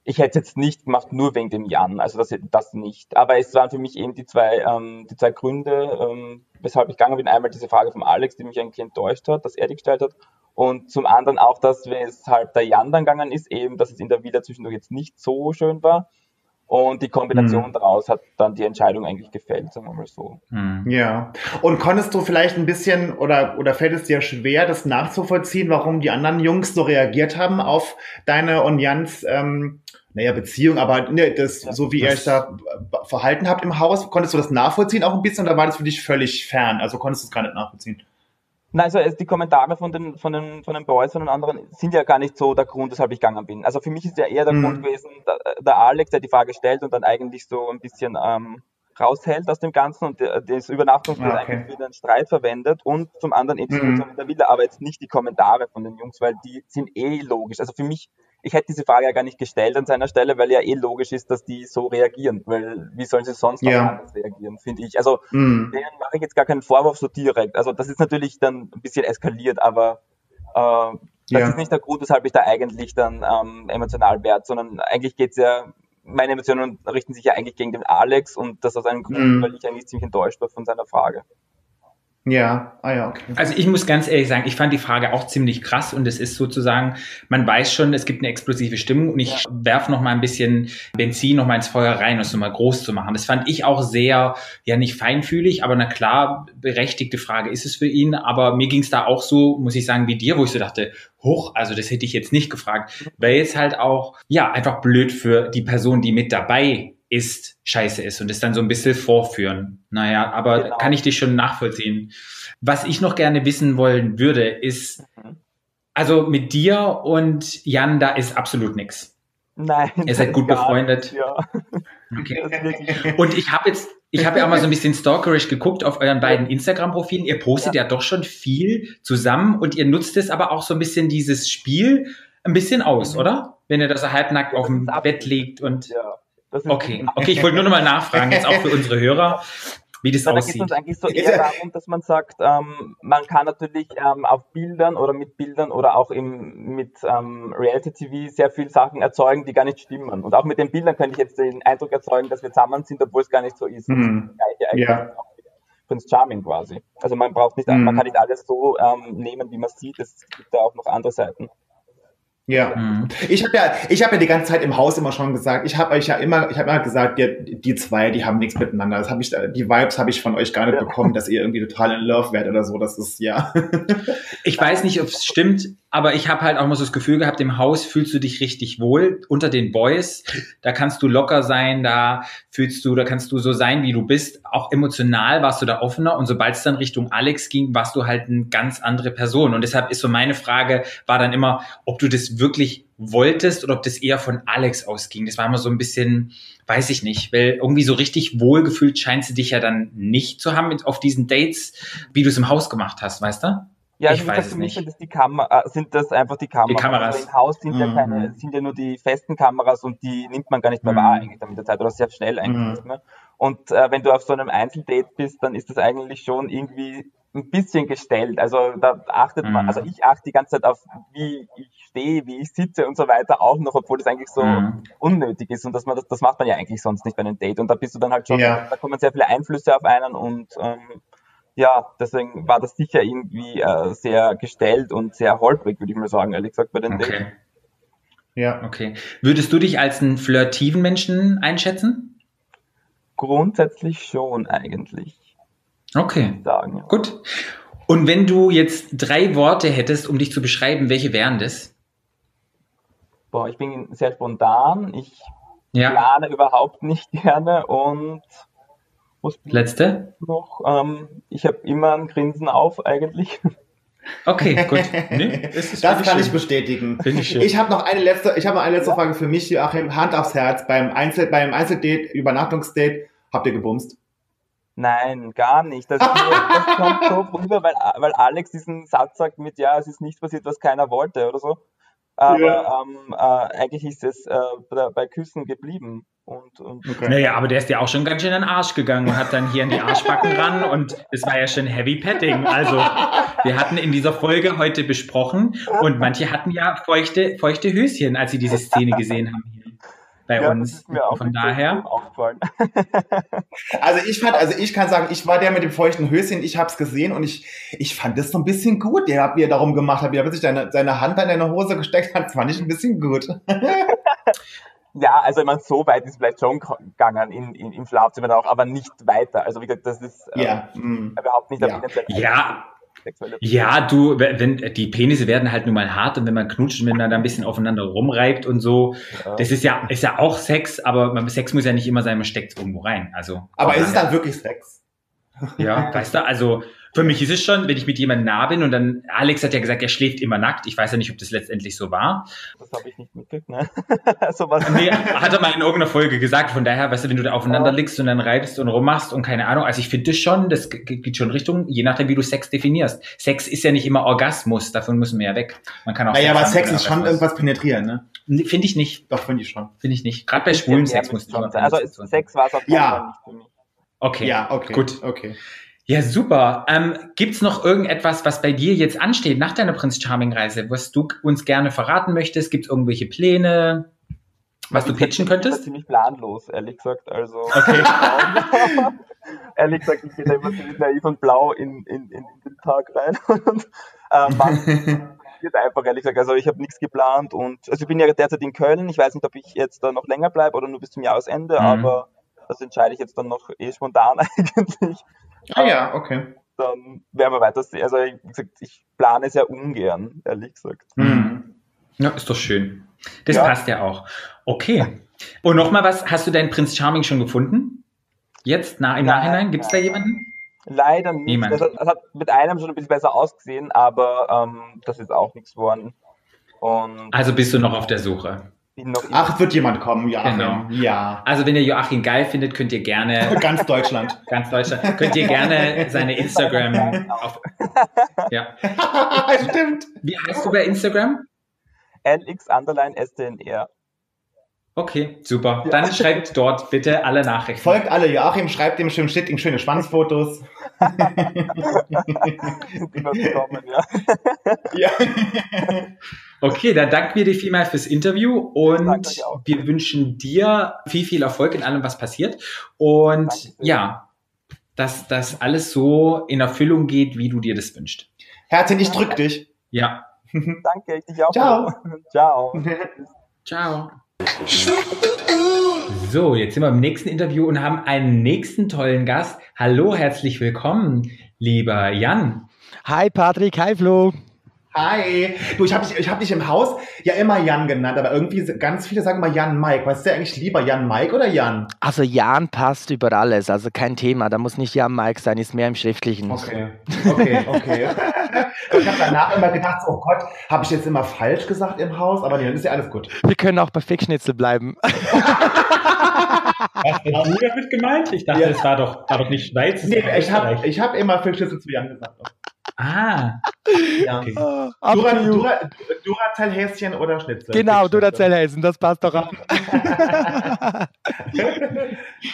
ich hätte es jetzt nicht gemacht, nur wegen dem Jan, also das, das nicht. Aber es waren für mich eben die zwei, ähm, die zwei Gründe, ähm, weshalb ich gegangen bin. Einmal diese Frage von Alex, die mich eigentlich enttäuscht hat, dass er die gestellt hat. Und zum anderen auch, dass weshalb der Jan dann gegangen ist, eben, dass es in der Villa zwischendurch jetzt nicht so schön war. Und die Kombination mhm. daraus hat dann die Entscheidung eigentlich gefällt, sagen wir mal so. Mhm. Ja. Und konntest du vielleicht ein bisschen oder, oder fällt es dir schwer, das nachzuvollziehen, warum die anderen Jungs so reagiert haben auf deine und Jans ähm, naja, Beziehung, aber ne, das, ja, so wie ihr euch da verhalten habt im Haus, konntest du das nachvollziehen auch ein bisschen oder war das für dich völlig fern? Also konntest du es gar nicht nachvollziehen? Nein, also die Kommentare von den, von den, von den Boys und den anderen sind ja gar nicht so der Grund, weshalb ich gegangen bin. Also für mich ist ja eher der mhm. Grund gewesen, der, der, Alex, der die Frage stellt und dann eigentlich so ein bisschen ähm, raushält aus dem Ganzen und das Übernachtungsbild ah, okay. eigentlich für einen Streit verwendet und zum anderen eben mhm. in der Villa, aber jetzt nicht die Kommentare von den Jungs, weil die sind eh logisch. Also für mich ich hätte diese Frage ja gar nicht gestellt an seiner Stelle, weil ja eh logisch ist, dass die so reagieren, weil wie sollen sie sonst ja. anders reagieren, finde ich. Also mm. denen mache ich jetzt gar keinen Vorwurf so direkt. Also das ist natürlich dann ein bisschen eskaliert, aber äh, das ja. ist nicht der Grund, weshalb ich da eigentlich dann ähm, emotional werde, sondern eigentlich geht's ja, meine Emotionen richten sich ja eigentlich gegen den Alex und das aus einem Grund, mm. weil ich eigentlich ziemlich enttäuscht war von seiner Frage. Ja, ah ja, okay. Also ich muss ganz ehrlich sagen, ich fand die Frage auch ziemlich krass und es ist sozusagen, man weiß schon, es gibt eine explosive Stimmung und ich werf noch mal ein bisschen Benzin noch mal ins Feuer rein, um es nochmal groß zu machen. Das fand ich auch sehr, ja nicht feinfühlig, aber na klar, berechtigte Frage ist es für ihn, aber mir ging es da auch so, muss ich sagen, wie dir, wo ich so dachte, hoch, also das hätte ich jetzt nicht gefragt, weil jetzt halt auch, ja, einfach blöd für die Person, die mit dabei ist, scheiße ist und es dann so ein bisschen vorführen. Naja, aber Genau. kann ich dich schon nachvollziehen. Was ich noch gerne wissen wollen würde, ist, Mhm. also mit dir und Jan, da ist absolut nichts. Nein. Ihr seid gut befreundet. nicht, Ja. Okay. Das Und ich habe jetzt, ich habe ja auch mal so ein bisschen stalkerisch geguckt auf euren beiden Instagram-Profilen. Ihr postet ja. doch schon viel zusammen und ihr nutzt es aber auch so ein bisschen dieses Spiel ein bisschen aus, Mhm. oder? Wenn ihr da so halbnackt Ja, auf dem das Bett liegt und ja. Ist okay, okay, ich wollte nur noch mal nachfragen, jetzt auch für unsere Hörer, wie das Ja, da geht es aussieht. uns eigentlich so Ist eher darum, dass man sagt, ähm, man kann natürlich ähm, auf Bildern oder mit Bildern oder auch im, mit ähm, Reality TV sehr viel Sachen erzeugen, die gar nicht stimmen. Und auch mit den Bildern könnte ich jetzt den Eindruck erzeugen, dass wir zusammen sind, obwohl es gar nicht so ist. Mhm. Das Ja. mit Prince Charming quasi. Also man braucht nicht, Mhm. man kann nicht alles so ähm, nehmen, wie man sieht. Es gibt da auch noch andere Seiten. Ja. Mhm. Ich habe ja, ich habe ja die ganze Zeit im Haus immer schon gesagt, ich habe euch ja immer, ich habe immer gesagt, die, die zwei, die haben nichts miteinander. Das habe ich, die Vibes habe ich von euch gar nicht Ja. bekommen, dass ihr irgendwie total in Love werdet oder so. Das ist ja. Ich weiß nicht, ob es stimmt, aber ich habe halt auch mal so das Gefühl gehabt, im Haus fühlst du dich richtig wohl unter den Boys. Da kannst du locker sein, da fühlst du, da kannst du so sein, wie du bist. Auch emotional warst du da offener und sobald es dann Richtung Alex ging, warst du halt eine ganz andere Person. Und deshalb ist so meine Frage, war dann immer, ob du das wirklich wolltest oder ob das eher von Alex ausging. Das war immer so ein bisschen, weiß ich nicht, weil irgendwie so richtig wohlgefühlt scheinst du dich ja dann nicht zu haben mit- auf diesen Dates, wie du es im Haus gemacht hast, weißt du? Ja, Ich also wie weiß es für mich nicht. sind das die Kamera, sind das einfach die Kameras. Kameras. Also im Haus sind ja Mhm. keine, sind ja nur die festen Kameras und die nimmt man gar nicht mehr Mhm. wahr eigentlich dann mit der Zeit oder sehr schnell eigentlich Mhm. nicht mehr. Und äh, wenn du auf so einem Einzeldate bist, dann ist das eigentlich schon irgendwie ein bisschen gestellt. Also da achtet man, Mhm. also ich achte die ganze Zeit auf, wie ich stehe, wie ich sitze und so weiter auch noch, obwohl das eigentlich so Mhm. unnötig ist und dass man das, das macht man ja eigentlich sonst nicht bei einem Date und da bist du dann halt schon, Ja. da kommen sehr viele Einflüsse auf einen und ähm, ja, deswegen war das sicher irgendwie äh, sehr gestellt und sehr holprig, würde ich mal sagen, ehrlich gesagt, bei den Dates. Okay, Ja. okay. Würdest du dich als einen flirtiven Menschen einschätzen? Grundsätzlich schon eigentlich, Okay, sagen. Ja. gut. Und wenn du jetzt drei Worte hättest, um dich zu beschreiben, welche wären das? Boah, ich bin sehr spontan, ich Ja, plane überhaupt nicht gerne und was letzte? ich noch? Ähm, ich habe immer ein Grinsen auf eigentlich. Okay, gut. Nee, das ist Das finde kann ich schön. bestätigen. Finde ich. Ich habe noch eine letzte, ich habe noch eine letzte Frage für mich, Joachim. Hand aufs Herz. Beim Einzel, beim Einzeldate, Übernachtungsdate, habt ihr gebumst? Nein, gar nicht. Das, das kommt so rüber, weil, weil Alex diesen Satz sagt mit, ja, es ist nichts passiert, was keiner wollte oder so. Aber Ja. ähm, äh, eigentlich ist es äh, bei, Küssen geblieben. Und, und Okay. Naja, aber der ist ja auch schon ganz schön in den Arsch gegangen und hat dann hier an die Arschbacken ran und es war ja schon Heavy Petting. Also, wir hatten in dieser Folge heute besprochen und manche hatten ja feuchte, feuchte Höschen, als sie diese Szene gesehen haben hier bei ja, das uns. ist mir auch Von daher, aufgefallen. Also ich fand, also ich kann sagen, ich war der mit dem feuchten Höschen, ich hab's gesehen und ich, ich fand das so ein bisschen gut. Habt, wie ihr darum gemacht habt, wie er sich deine, seine Hand an deine Hose gesteckt hat, fand ich ein bisschen gut. Ja, also ich meine, so weit ist vielleicht schon gegangen in, in, im Schlafzimmer dann auch, aber nicht weiter. Also wie gesagt, das ist äh, Ja. mm. überhaupt nicht Ja. erwähnenswert. ja, Sexuelle Ja, du, wenn die Penisse werden halt nun mal hart und wenn man knutscht und wenn man da ein bisschen aufeinander rumreibt und so, Ja. das ist ja, ist ja auch Sex, aber Sex muss ja nicht immer sein, man steckt irgendwo rein. Also, Aber ist es dann wirklich Sex? Ja, weißt du, also für mich ist es schon, wenn ich mit jemandem nah bin und dann, Alex hat ja gesagt, er schläft immer nackt. Ich weiß ja nicht, ob das letztendlich so war. Das habe ich nicht mitgekriegt, ne? Sowas. Nee, hat er mal in irgendeiner Folge gesagt. Von daher, weißt du, wenn du da aufeinander Ja. liegst und dann reibst und rummachst und keine Ahnung. Also ich finde das schon, das ge- geht schon Richtung, je nachdem, wie du Sex definierst. Sex ist ja nicht immer Orgasmus, davon müssen wir ja weg. Man kann auch Naja, aber haben Sex ist schon Orgasmus. irgendwas penetrieren, ne? Nee, Finde ich nicht. Doch, finde ich schon. Finde ich nicht. Gerade bei schwulen Sex muss schon sein. Also Sex war es auf jeden Ja. Fall nicht für mich. Okay. Ja, okay. Gut. Okay. Ja, super. Ähm, gibt's noch irgendetwas, was bei dir jetzt ansteht nach deiner Prinz Charming Reise, was du uns gerne verraten möchtest? Gibt's irgendwelche Pläne? Was du pitchen Das ist könntest? ziemlich planlos, ehrlich gesagt. Also, Okay. ehrlich gesagt, ich gehe da immer ziemlich naiv und blau in, in, in, den Tag rein. Und, ähm, was passiert einfach, ehrlich gesagt. Also, ich habe nichts geplant und, also, ich bin ja derzeit in Köln. Ich weiß nicht, ob ich jetzt da noch länger bleibe oder nur bis zum Jahresende, Mhm. aber das entscheide ich jetzt dann noch eh spontan eigentlich. Ah ja, okay. Dann werden wir weiter sehen. Also, wie gesagt, ich plane sehr ungern, ehrlich gesagt. Mhm. Ja, ist doch schön. Das Ja. passt ja auch. Okay. Und nochmal was, hast du deinen Prinz Charming schon gefunden? Jetzt, na, im Nein, Nachhinein, gibt es da jemanden? Leider nicht. Niemand. Das hat, das hat mit einem schon ein bisschen besser ausgesehen, aber ähm, das ist auch nichts geworden. Und Also bist du noch auf der Suche. Ach, es wird jemand kommen, ja. Genau. Ja. Also wenn ihr Joachim geil findet, könnt ihr gerne, Ganz Deutschland. ganz Deutschland, könnt ihr gerne seine Instagram auf, ja. Stimmt. Wie heißt du bei Instagram? LX Underline STNR. Okay, super. Dann schreibt dort bitte alle Nachrichten. Folgt alle Joachim, schreibt ihm schön, schickt ihm schöne Schwanzfotos. Ja. Ja. Okay, dann danken wir dir vielmals fürs Interview und wir wünschen dir viel, viel Erfolg in allem, was passiert. Und Dankeschön. ja, dass das alles so in Erfüllung geht, wie du dir das wünschst. Herzchen, ich drück dich. Ja. Danke, ich dich auch. Ciao. Ciao. Ciao. So, jetzt sind wir im nächsten Interview und haben einen nächsten tollen Gast. Hallo, herzlich willkommen, lieber Jan. Hi Patrick, hi Flo. Hi. Du, ich habe dich, ich hab dich im Haus ja immer Jan genannt, aber irgendwie ganz viele sagen immer Jan Mike. Was ist der eigentlich lieber, Jan Mike oder Jan? Also Jan passt über alles, also kein Thema. Da muss nicht Jan Mike sein, ist mehr im Schriftlichen. Okay, okay, okay. ich habe danach immer gedacht, oh Gott, habe ich jetzt immer falsch gesagt im Haus? Aber nee, dann ist ja alles gut. Wir können auch bei Fickschnitzel bleiben. Hast du damit gemeint? Ich dachte, Ja. das war doch, war doch nicht Schweiz. Nee, ich habe hab immer Fischschlüssel zu Jan gesagt. Ah, Ja. okay. Up Dura. Dura, Duracell-Häschen oder Schnitzel? Genau, du Fischschnitzel. Duracell-Häsen, das passt doch an.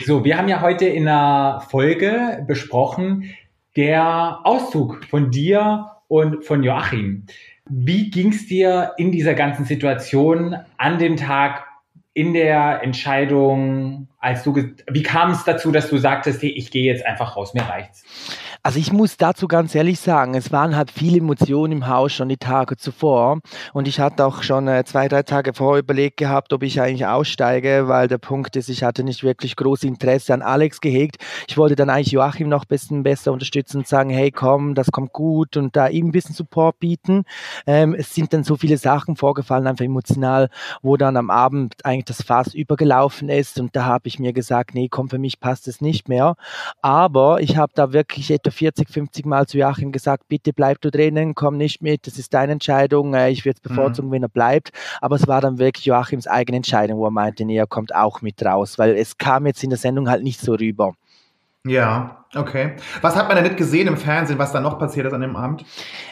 So, wir haben ja heute in einer Folge besprochen, der Auszug von dir und von Joachim. Wie ging es dir in dieser ganzen Situation an dem Tag in der Entscheidung, als du, wie kam es dazu, dass du sagtest, hey, ich gehe jetzt einfach raus, mir reicht's? Also ich muss dazu ganz ehrlich sagen, es waren halt viele Emotionen im Haus schon die Tage zuvor und ich hatte auch schon äh, zwei, drei Tage vorher überlegt gehabt, ob ich eigentlich aussteige, weil der Punkt ist, ich hatte nicht wirklich großes Interesse an Alex gehegt. Ich wollte dann eigentlich Joachim noch ein bisschen besser unterstützen und sagen, hey komm, das kommt gut und da ihm ein bisschen Support bieten. Ähm, es sind dann so viele Sachen vorgefallen, einfach emotional, wo dann am Abend eigentlich das Fass übergelaufen ist und da habe ich mir gesagt, nee, komm, für mich passt es nicht mehr. Aber ich habe da wirklich etwa 40, 50 Mal zu Joachim gesagt, bitte bleib du drinnen, komm nicht mit, das ist deine Entscheidung, äh, ich würde es bevorzugen, wenn er bleibt. Aber es war dann wirklich Joachims eigene Entscheidung, wo er meinte, nee, er kommt auch mit raus, weil es kam jetzt in der Sendung halt nicht so rüber. Ja, okay. Was hat man denn nicht gesehen im Fernsehen, was da noch passiert ist an dem Abend?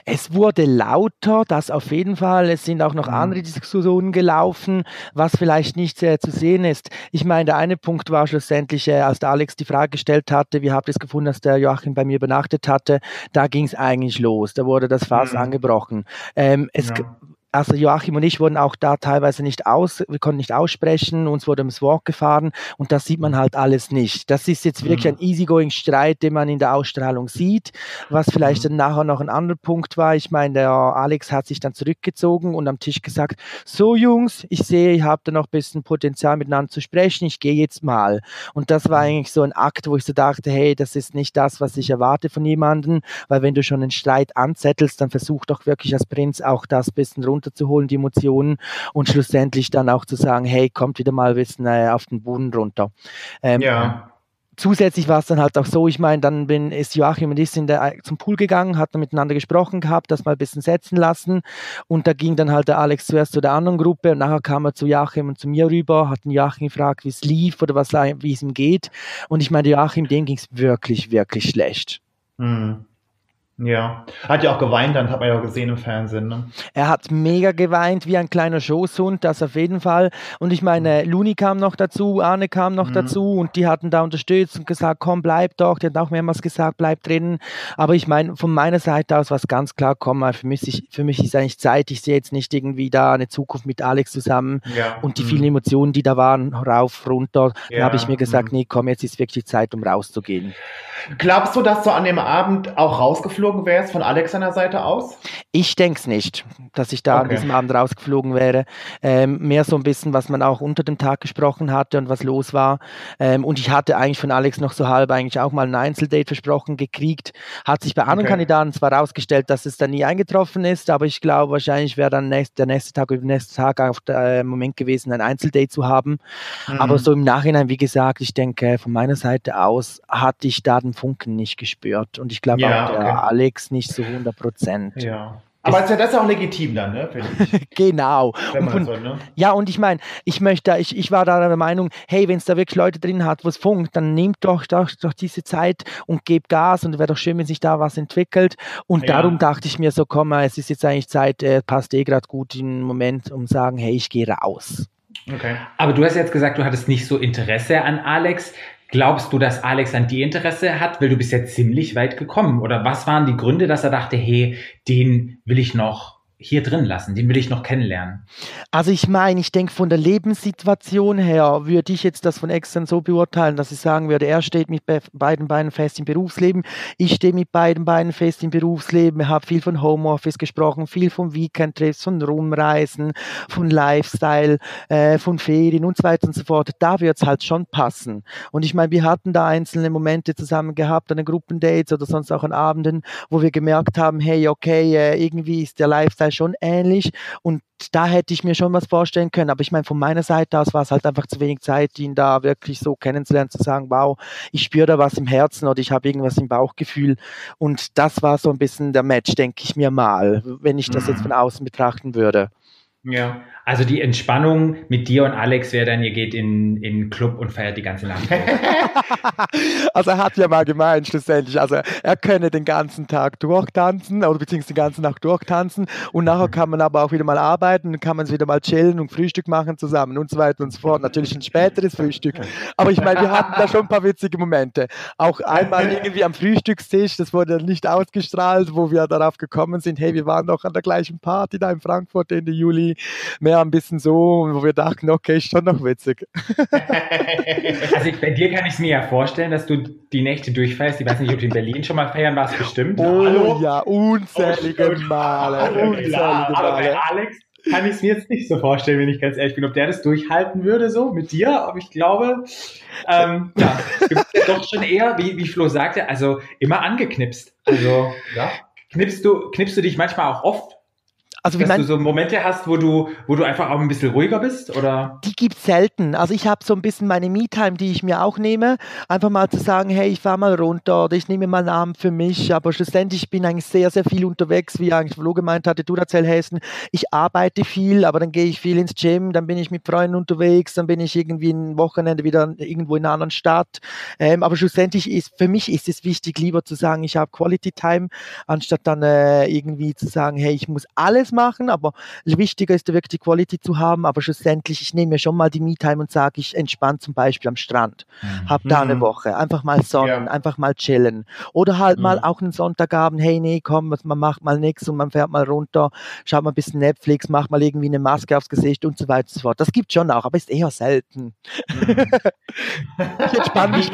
Es wurde lauter, das auf jeden Fall. Es sind auch noch Mhm. andere Diskussionen gelaufen, was vielleicht nicht sehr zu sehen ist. Ich meine, der eine Punkt war schlussendlich, äh, als der Alex die Frage gestellt hatte, wie habt ihr es gefunden, dass der Joachim bei mir übernachtet hatte, da ging es eigentlich los. Da wurde das Fass Mhm. angebrochen. Ähm, es, Ja. Also Joachim und ich wurden auch da teilweise nicht aus, wir konnten nicht aussprechen, uns wurde ums Wort gefahren und das sieht man halt alles nicht. Das ist jetzt wirklich Mhm. ein easygoing Streit, den man in der Ausstrahlung sieht, was vielleicht Mhm. dann nachher noch ein anderer Punkt war. Ich meine, der Alex hat sich dann zurückgezogen und am Tisch gesagt, so Jungs, ich sehe, ihr habt da noch ein bisschen Potenzial miteinander zu sprechen, ich gehe jetzt mal. Und das war eigentlich so ein Akt, wo ich so dachte, hey, das ist nicht das, was ich erwarte von jemandem, weil wenn du schon einen Streit anzettelst, dann versuch doch wirklich als Prinz auch das bisschen runterzuholen, die Emotionen und schlussendlich dann auch zu sagen, hey, kommt wieder mal ein bisschen äh, auf den Boden runter. Ähm, Ja. zusätzlich war es dann halt auch so, ich meine, dann bin, ist Joachim und ich sind da zum Pool gegangen, hatten miteinander gesprochen gehabt, das mal ein bisschen setzen lassen und da ging dann halt der Alex zuerst zu der anderen Gruppe und nachher kam er zu Joachim und zu mir rüber, hat den Joachim gefragt, wie es lief oder was, wie es ihm geht und ich meine, Joachim, dem ging es wirklich, wirklich schlecht. Hm. Ja. Hat ja auch geweint, dann hat man ja auch gesehen im Fernsehen. Ne? Er hat mega geweint, wie ein kleiner Schoßhund, das auf jeden Fall. Und ich meine, Luni kam noch dazu, Arne kam noch Mhm. dazu und die hatten da unterstützt und gesagt, komm, bleib doch. Die hat auch mehrmals gesagt, bleib drin. Aber ich meine, von meiner Seite aus war es ganz klar, komm mal, für mich, ich- für mich ist eigentlich Zeit. Ich sehe jetzt nicht irgendwie da eine Zukunft mit Alex zusammen. Ja. Und die Mhm. vielen Emotionen, die da waren, rauf, runter, da Ja, habe ich mir gesagt, mhm. nee, komm, jetzt ist wirklich Zeit, um rauszugehen. Glaubst du, dass du an dem Abend auch rausgeflogen wärst von Alex seiner Seite aus? Ich denke es nicht, dass ich da an Okay. diesem Abend rausgeflogen wäre. Ähm, mehr so ein bisschen, was man auch unter dem Tag gesprochen hatte und was los war. Ähm, und ich hatte eigentlich von Alex noch so halb eigentlich auch mal ein Einzeldate versprochen gekriegt. Hat sich bei anderen Okay. Kandidaten zwar herausgestellt, dass es dann nie eingetroffen ist, aber ich glaube, wahrscheinlich wäre dann nächst, der nächste Tag oder der nächste Tag auch der äh, Moment gewesen, ein Einzeldate zu haben. Mhm. Aber so im Nachhinein, wie gesagt, ich denke, von meiner Seite aus hatte ich da den Funken nicht gespürt. Und ich glaube Ja, auch der okay. Alex nicht zu 100 Prozent. Ja. Aber ist ja das auch legitim dann, ne? Genau. wenn Und man von, so, ne? ja, und ich meine, ich möchte, ich, ich war da der Meinung, hey, wenn es da wirklich Leute drin hat, wo es funkt, dann nehmt doch, doch, doch diese Zeit und gebt Gas und wäre doch schön, wenn sich da was entwickelt. Und Ja. darum dachte ich mir so, komm mal, es ist jetzt eigentlich Zeit, äh, passt eh gerade gut im Moment, um zu sagen, hey, ich gehe raus. Okay. Aber du hast jetzt gesagt, du hattest nicht so Interesse an Alex. Glaubst du, dass Alex an dir Interesse hat? Weil du bist ja ziemlich weit gekommen. Oder was waren die Gründe, dass er dachte, hey, den will ich noch hier drin lassen, den will ich noch kennenlernen? Also ich meine, ich denke von der Lebenssituation her würde ich jetzt das von extern so beurteilen, dass ich sagen würde, er steht mit be beiden Beinen fest im Berufsleben, ich stehe mit beiden Beinen fest im Berufsleben, habe viel von Homeoffice gesprochen, viel von Weekend-Trips, von Rumreisen, von Lifestyle, äh, von Ferien und so weiter und so fort. Da wird es halt schon passen. Und ich meine, wir hatten da einzelne Momente zusammen gehabt, an den Gruppendates oder sonst auch an Abenden, wo wir gemerkt haben, hey, okay, äh, irgendwie ist der Lifestyle schon ähnlich und da hätte ich mir schon was vorstellen können. Aber ich meine, von meiner Seite aus war es halt einfach zu wenig Zeit, ihn da wirklich so kennenzulernen, zu sagen, wow, ich spüre da was im Herzen oder ich habe irgendwas im Bauchgefühl. Und das war so ein bisschen der Match, denke ich mir mal, wenn ich das jetzt Mhm. von außen betrachten würde. Ja. Also die Entspannung mit dir und Alex wäre dann, ihr geht in in den Club und feiert die ganze Nacht. Also er hat ja mal gemeint, schlussendlich, also er könne den ganzen Tag durchtanzen oder beziehungsweise die ganze Nacht durchtanzen und nachher kann man aber auch wieder mal arbeiten, dann kann man wieder mal chillen und Frühstück machen zusammen und so weiter und so fort. Natürlich ein späteres Frühstück. Aber ich meine, wir hatten da schon ein paar witzige Momente. Auch einmal irgendwie am Frühstückstisch, das wurde nicht ausgestrahlt, wo wir darauf gekommen sind, hey, wir waren doch an der gleichen Party da in Frankfurt Ende Juli. Mehr ein bisschen so, wo wir dachten, okay, ist schon noch witzig. Also ich, bei dir kann ich es mir ja vorstellen, dass du die Nächte durchfeierst. Ich weiß nicht, ob du in Berlin schon mal feiern warst, bestimmt. Oh Hallo? ja, unzählige Male, unzählige Klar, aber bei Male. Alex kann ich es mir jetzt nicht so vorstellen, wenn ich ganz ehrlich bin, ob der das durchhalten würde, so mit dir. Aber ich glaube, ähm, ja, doch schon eher, wie, wie Flo sagte, also immer angeknipst. Also, ja. Knippst du, knippst du dich manchmal auch oft, Also wie dass du so Momente hast, wo du, wo du einfach auch ein bisschen ruhiger bist? Oder? die gibt's selten. Also ich habe so ein bisschen meine Me-Time, die ich mir auch nehme. Einfach mal zu sagen, hey, ich fahr mal runter oder ich nehme mal einen Abend für mich. Aber schlussendlich bin ich eigentlich sehr, sehr viel unterwegs, wie eigentlich Flo gemeint hatte, du erzähl Hessen. Ich arbeite viel, aber dann gehe ich viel ins Gym, dann bin ich mit Freunden unterwegs, dann bin ich irgendwie ein Wochenende wieder irgendwo in einer anderen Stadt. Ähm, aber schlussendlich ist, für mich ist es wichtig, lieber zu sagen, ich habe Quality Time, anstatt dann äh, irgendwie zu sagen, hey, ich muss alles machen, aber wichtiger ist wirklich die Quality zu haben, aber schlussendlich, ich nehme mir schon mal die Me-Time und sage, ich entspanne zum Beispiel am Strand, hab da eine Mhm. Woche, einfach mal sonnen, Ja. einfach mal chillen oder halt mal Mhm. auch einen Sonntagabend, hey, nee, komm, man macht mal nichts und man fährt mal runter, schaut mal ein bisschen Netflix, macht mal irgendwie eine Maske aufs Gesicht und so weiter und so fort. Das gibt schon auch, aber ist eher selten. Ich entspanne mich,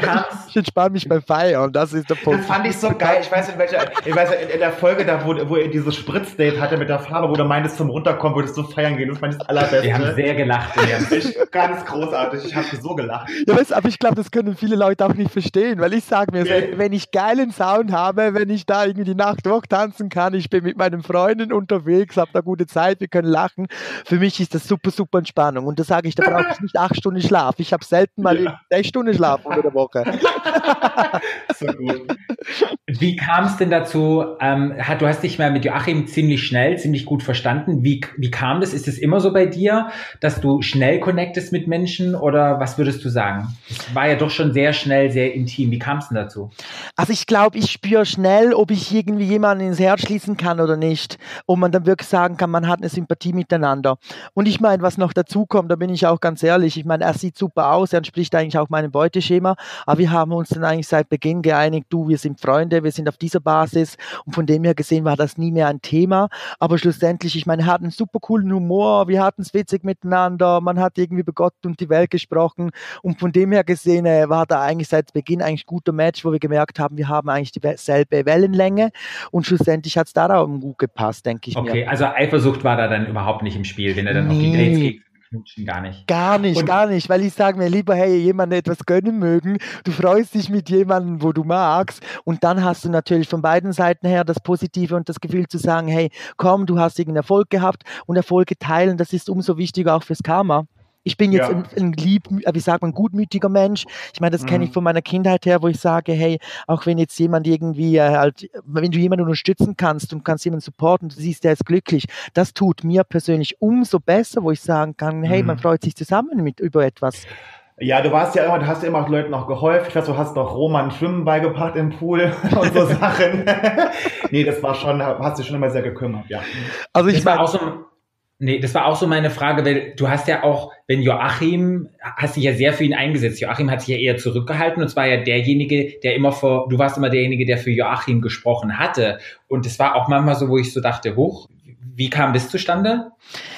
ich entspanne mich beim Feiern, das ist der Punkt. Das fand ich so geil. Ich weiß in welcher, ich weiß in, in der Folge da, wo, wo ihr dieses Spritzdate hatte mit der Farbe, wo du meintest, zum Runterkommen würdest du feiern gehen. Das fand ich das allerbeste. Wir haben sehr gelacht. Wir haben ich, ganz großartig. Ich habe so gelacht. Ja, weißt, aber ich glaube, das können viele Leute auch nicht verstehen, weil ich sage mir, Nee. wenn, ich geilen Sound habe, wenn ich da irgendwie die Nacht durchtanzen kann, ich bin mit meinen Freunden unterwegs, habe da gute Zeit, wir können lachen. Für mich ist das super, super Entspannung. Und da sage ich, da brauche ich nicht acht Stunden Schlaf. Ich habe selten mal Ja. sechs Stunden Schlaf unter der Woche. So gut. Wie kam es denn dazu? Ähm, hat, du hast dich mal mit Joachim ziemlich schnell, ziemlich gut gut verstanden. Wie, wie kam das? Ist es immer so bei dir, dass du schnell connectest mit Menschen oder was würdest du sagen? Es war ja doch schon sehr schnell, sehr intim. Wie kam es denn dazu? Also ich glaube, ich spüre schnell, ob ich irgendwie jemanden ins Herz schließen kann oder nicht. Und man dann wirklich sagen kann, man hat eine Sympathie miteinander. Und ich meine, was noch dazu kommt, da bin ich auch ganz ehrlich. Ich meine, er sieht super aus, er entspricht eigentlich auch meinem Beuteschema. Aber wir haben uns dann eigentlich seit Beginn geeinigt, du, wir sind Freunde, wir sind auf dieser Basis. Und von dem her gesehen war das nie mehr ein Thema. Aber schlussendlich, ich meine, er hat einen super coolen Humor, wir hatten es witzig miteinander, man hat irgendwie über Gott und die Welt gesprochen. Und von dem her gesehen äh, war da eigentlich seit Beginn eigentlich guter Match, wo wir gemerkt haben, wir haben eigentlich dieselbe Wellenlänge. Und schlussendlich hat es da auch gut gepasst, denke ich Okay, mir. also Eifersucht war da dann überhaupt nicht im Spiel, wenn er dann auf die Nee. Dates geht. Knutschen gar nicht. Gar nicht, Und- gar nicht, weil ich sage mir lieber, hey, jemandem etwas gönnen mögen. Du freust dich mit jemandem, wo du magst. Und dann hast du natürlich von beiden Seiten her das Positive und das Gefühl zu sagen, hey, komm, du hast irgendeinen Erfolg gehabt und Erfolge teilen, das ist umso wichtiger auch fürs Karma. Ich bin jetzt Ja. ein, ein lieb, äh, wie sagt man, gutmütiger Mensch. Ich meine, das kenne ich Mhm. von meiner Kindheit her, wo ich sage, hey, auch wenn jetzt jemand irgendwie äh, halt, wenn du jemanden unterstützen kannst und kannst jemanden supporten, du siehst, der ist glücklich, das tut mir persönlich umso besser, wo ich sagen kann, hey, man Mhm. freut sich zusammen mit über etwas. Ja, du warst ja immer, du hast ja immer auch Leuten noch geholfen. Ich weiß, du hast noch Roman Schwimmen beigebracht im Pool und so Sachen. nee, das war schon, hast dich schon immer sehr gekümmert, ja. Also ich war auch so, nee, das war auch so meine Frage, weil du hast ja auch, wenn Joachim, hast dich ja sehr für ihn eingesetzt. Joachim hat sich ja eher zurückgehalten und zwar ja derjenige, der immer vor, du warst immer derjenige, der für Joachim gesprochen hatte. Und es war auch manchmal so, wo ich so dachte, hoch, wie kam das zustande?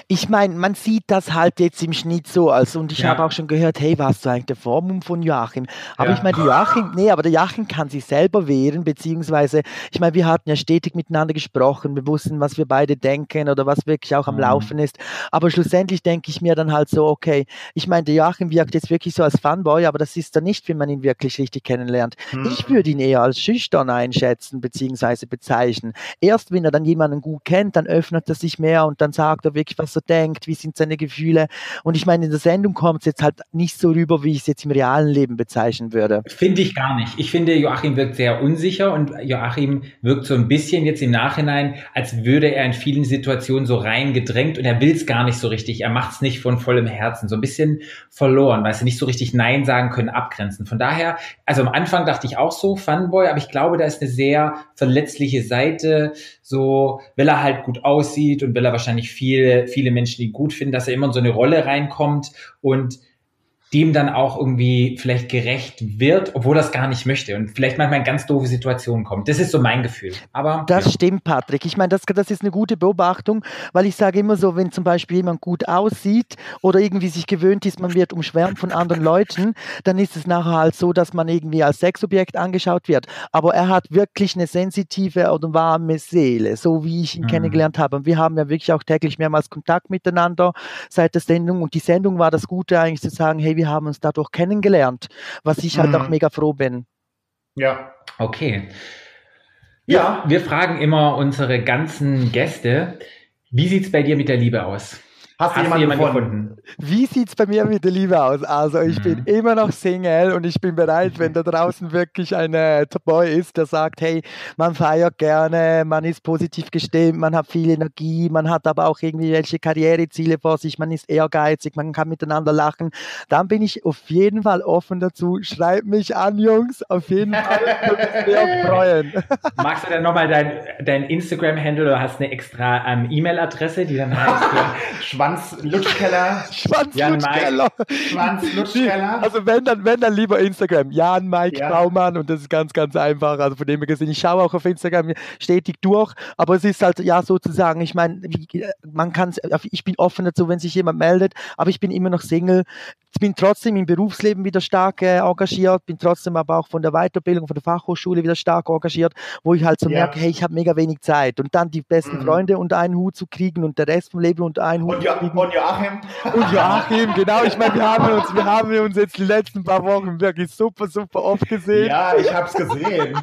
ich meine, man sieht das halt jetzt im Schnitt so, also und ich Ja. habe auch schon gehört, hey, warst du eigentlich der Vormund von Joachim? Aber Ja. ich meine, Joachim, nee, aber der Joachim kann sich selber wehren, beziehungsweise, ich meine, wir hatten ja stetig miteinander gesprochen, wir wussten, was wir beide denken oder was wirklich auch am Mhm. Laufen ist. Aber schlussendlich denke ich mir dann halt so, okay, ich meine, der Joachim wirkt jetzt wirklich so als Fanboy, aber das ist er nicht, wenn man ihn wirklich richtig kennenlernt. Hm. Ich würde ihn eher als schüchtern einschätzen bzw. bezeichnen. Erst wenn er dann jemanden gut kennt, dann öffnet er sich mehr und dann sagt er wirklich, was er denkt, wie sind seine Gefühle. Und ich meine, in der Sendung kommt es jetzt halt nicht so rüber, wie ich es jetzt im realen Leben bezeichnen würde. Finde ich gar nicht. Ich finde, Joachim wirkt sehr unsicher und Joachim wirkt so ein bisschen jetzt im Nachhinein, als würde er in vielen Situationen so reingedrängt und er will es gar nicht so richtig. Er macht es nicht von vollem Herzen. So ein bisschen verloren, weil sie nicht so richtig Nein sagen können, abgrenzen. Von daher, also am Anfang dachte ich auch so, Funboy, aber ich glaube, da ist eine sehr verletzliche Seite, so, weil er halt gut aussieht und weil er wahrscheinlich viele, viele Menschen ihn gut finden, dass er immer in so eine Rolle reinkommt. Und dem dann auch irgendwie vielleicht gerecht wird, obwohl er es gar nicht möchte und vielleicht manchmal in ganz doofe Situationen kommt. Das ist so mein Gefühl. Aber Das ja. stimmt, Patrick. Ich meine, das, das ist eine gute Beobachtung, weil ich sage immer so, wenn zum Beispiel jemand gut aussieht oder irgendwie sich gewöhnt ist, man wird umschwärmt von anderen Leuten, dann ist es nachher halt so, dass man irgendwie als Sexobjekt angeschaut wird. Aber er hat wirklich eine sensitive oder warme Seele, so wie ich ihn Mhm. kennengelernt habe. Und wir haben ja wirklich auch täglich mehrmals Kontakt miteinander seit der Sendung. Und die Sendung war das Gute eigentlich zu sagen, hey, wir haben uns dadurch kennengelernt, was ich halt Mhm. auch mega froh bin. Ja. okay. Ja. Wir fragen immer unsere ganzen Gäste, wie sieht's bei dir mit der Liebe aus? Hast, Hast du jemanden gefunden? Wie sieht's bei mir mit der Liebe aus? Also ich bin Mhm. immer noch Single und ich bin bereit, wenn da draußen wirklich ein äh, Boy ist, der sagt, hey, man feiert gerne, man ist positiv gestimmt, man hat viel Energie, man hat aber auch irgendwie welche Karriereziele vor sich, man ist ehrgeizig, man kann miteinander lachen, dann bin ich auf jeden Fall offen dazu. Schreibt mich an, Jungs, auf jeden Fall. Würde mich sehr freuen. Magst du dann nochmal dein, dein Instagram-Handle oder hast eine extra ähm, E-Mail-Adresse, die dann heißt, ja, Schwanz Lutschkeller. Schwanzlutschkeller. Schwanz Lutschkeller. Also wenn dann, wenn dann lieber Instagram. Jan Mike Ja. Baumann und das ist ganz, ganz einfach. Also von dem her gesehen, ich schaue auch auf Instagram stetig durch, aber es ist halt ja sozusagen, ich meine, wie- man kann ich bin offen dazu, wenn sich jemand meldet, aber ich bin immer noch Single. Ich bin trotzdem im Berufsleben wieder stark äh, engagiert, bin trotzdem aber auch von der Weiterbildung, von der Fachhochschule wieder stark engagiert, wo ich halt so Ja. merke, hey, ich habe mega wenig Zeit und dann die besten Mhm. Freunde unter einen Hut zu kriegen und der Rest vom Leben unter einen Hut Und, zu jo kriegen. und Joachim? Und Joachim, genau. Ich meine, wir haben uns, wir haben uns jetzt die letzten paar Wochen wirklich super, super oft gesehen. Ja, ich hab's gesehen.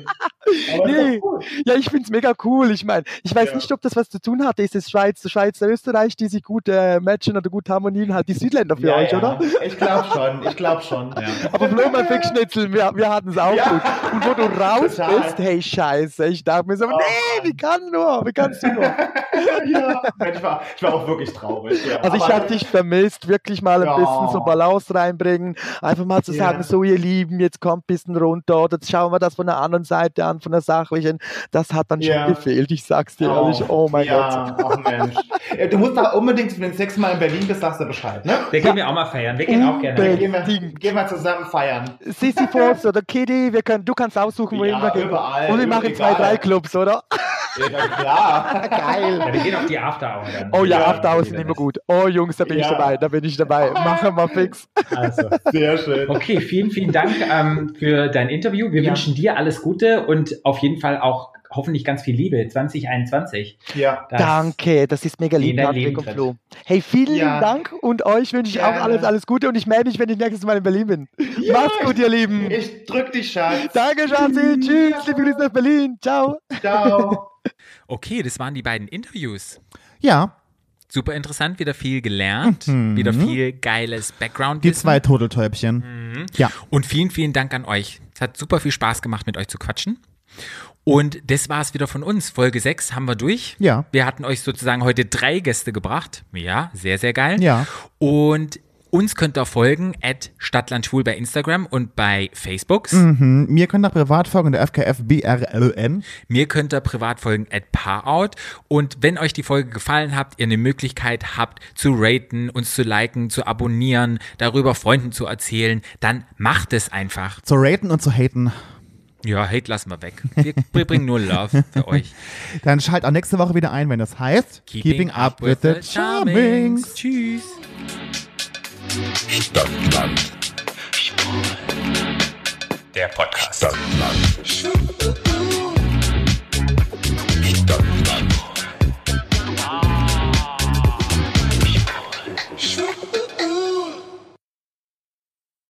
Aber ist Nee. Ja, ich find's mega cool. Ich meine, ich weiß Ja. nicht, ob das was zu tun hat. Ist es Schweiz, Schweiz, Österreich, die sich gut äh, matchen oder gut harmonieren, halt die Südländer für ja, euch, oder? Ich glaube schon, ich glaube schon. Ja. Aber mein Fickschnitzel, wir, wir hatten es auch Ja. gut. Und wo du raus Total. bist, hey Scheiße, ich dachte mir so, nee, wie kann nur, wie kannst du nur? ja. Ich, war, ich war auch wirklich traurig. Ja. Also ich habe dich vermisst, wirklich mal ein Ja. bisschen so Balance reinbringen, einfach mal zu sagen, so ihr Lieben, jetzt kommt ein bisschen runter oder jetzt schauen wir das von der anderen Seite an, von der sachlichen. Das hat dann schon Ja. gefehlt, ich sag's dir ehrlich, oh mein Gott. Ach Mensch. Ja, Du musst da unbedingt, wenn du das nächste Mal in Berlin bist, sagst du Bescheid, ne? Wir gehen ja auch mal feiern. Wir gehen auch gerne. Unbedingt. Gehen wir, gehen wir zusammen feiern. Sisyphos oder Kitty, wir können, du kannst aussuchen, wohin Ja, wir gehen. überall, Und wir machen egal. zwei, drei Clubs, oder? Ja, klar. Geil. Ja, wir gehen auf die After Hour dann. Oh ja, Ja, After Hours sind immer gut. Oh Jungs, da bin ich Ja. dabei, da bin ich dabei. Machen wir fix. Also. Sehr schön. Okay, vielen, vielen Dank ähm, für dein Interview. Wir Ja. wünschen dir alles Gute und auf jeden Fall auch hoffentlich ganz viel Liebe 2021. Ja. Das- Danke, das ist mega lieb, Patrick und. Flo. Hey, vielen Ja. lieben Dank und euch wünsche ich auch Gerne. alles, alles Gute und ich melde mich, wenn ich nächstes Mal in Berlin bin. Macht's gut, ihr Lieben. Ich drück dich, Schatz. Danke, Schatzi. Tschüss, liebe Grüße nach Berlin. Ciao. Ciao. Okay, das waren die beiden Interviews. Ja, Super interessant, wieder viel gelernt, Mhm. wieder viel geiles Background. die zwei Turteltäubchen. Ja. Und vielen, vielen Dank an euch. Es hat super viel Spaß gemacht, mit euch zu quatschen. Und das war es wieder von uns. Folge 6 haben wir durch. Ja. Wir hatten euch sozusagen heute drei Gäste gebracht. Ja, sehr, sehr geil. Ja. Und uns könnt ihr folgen at Stadtlandschwul bei Instagram und bei Facebook. Mhm. Mir können nach privat folgen der FKF BRLN. Mir könnt ihr privat folgen at Parout. Und wenn euch die Folge gefallen hat, ihr eine Möglichkeit habt zu raten, uns zu liken, zu abonnieren, darüber Freunden zu erzählen, dann macht es einfach. Zu raten und zu haten. Ja, Hate lassen wir weg. Wir, wir bringen nur Love für euch. Dann schalt auch nächste Woche wieder ein, wenn das heißt Keeping, Up with the Charmings. Tschüss. Stadtland. Der Podcast. Stadtland.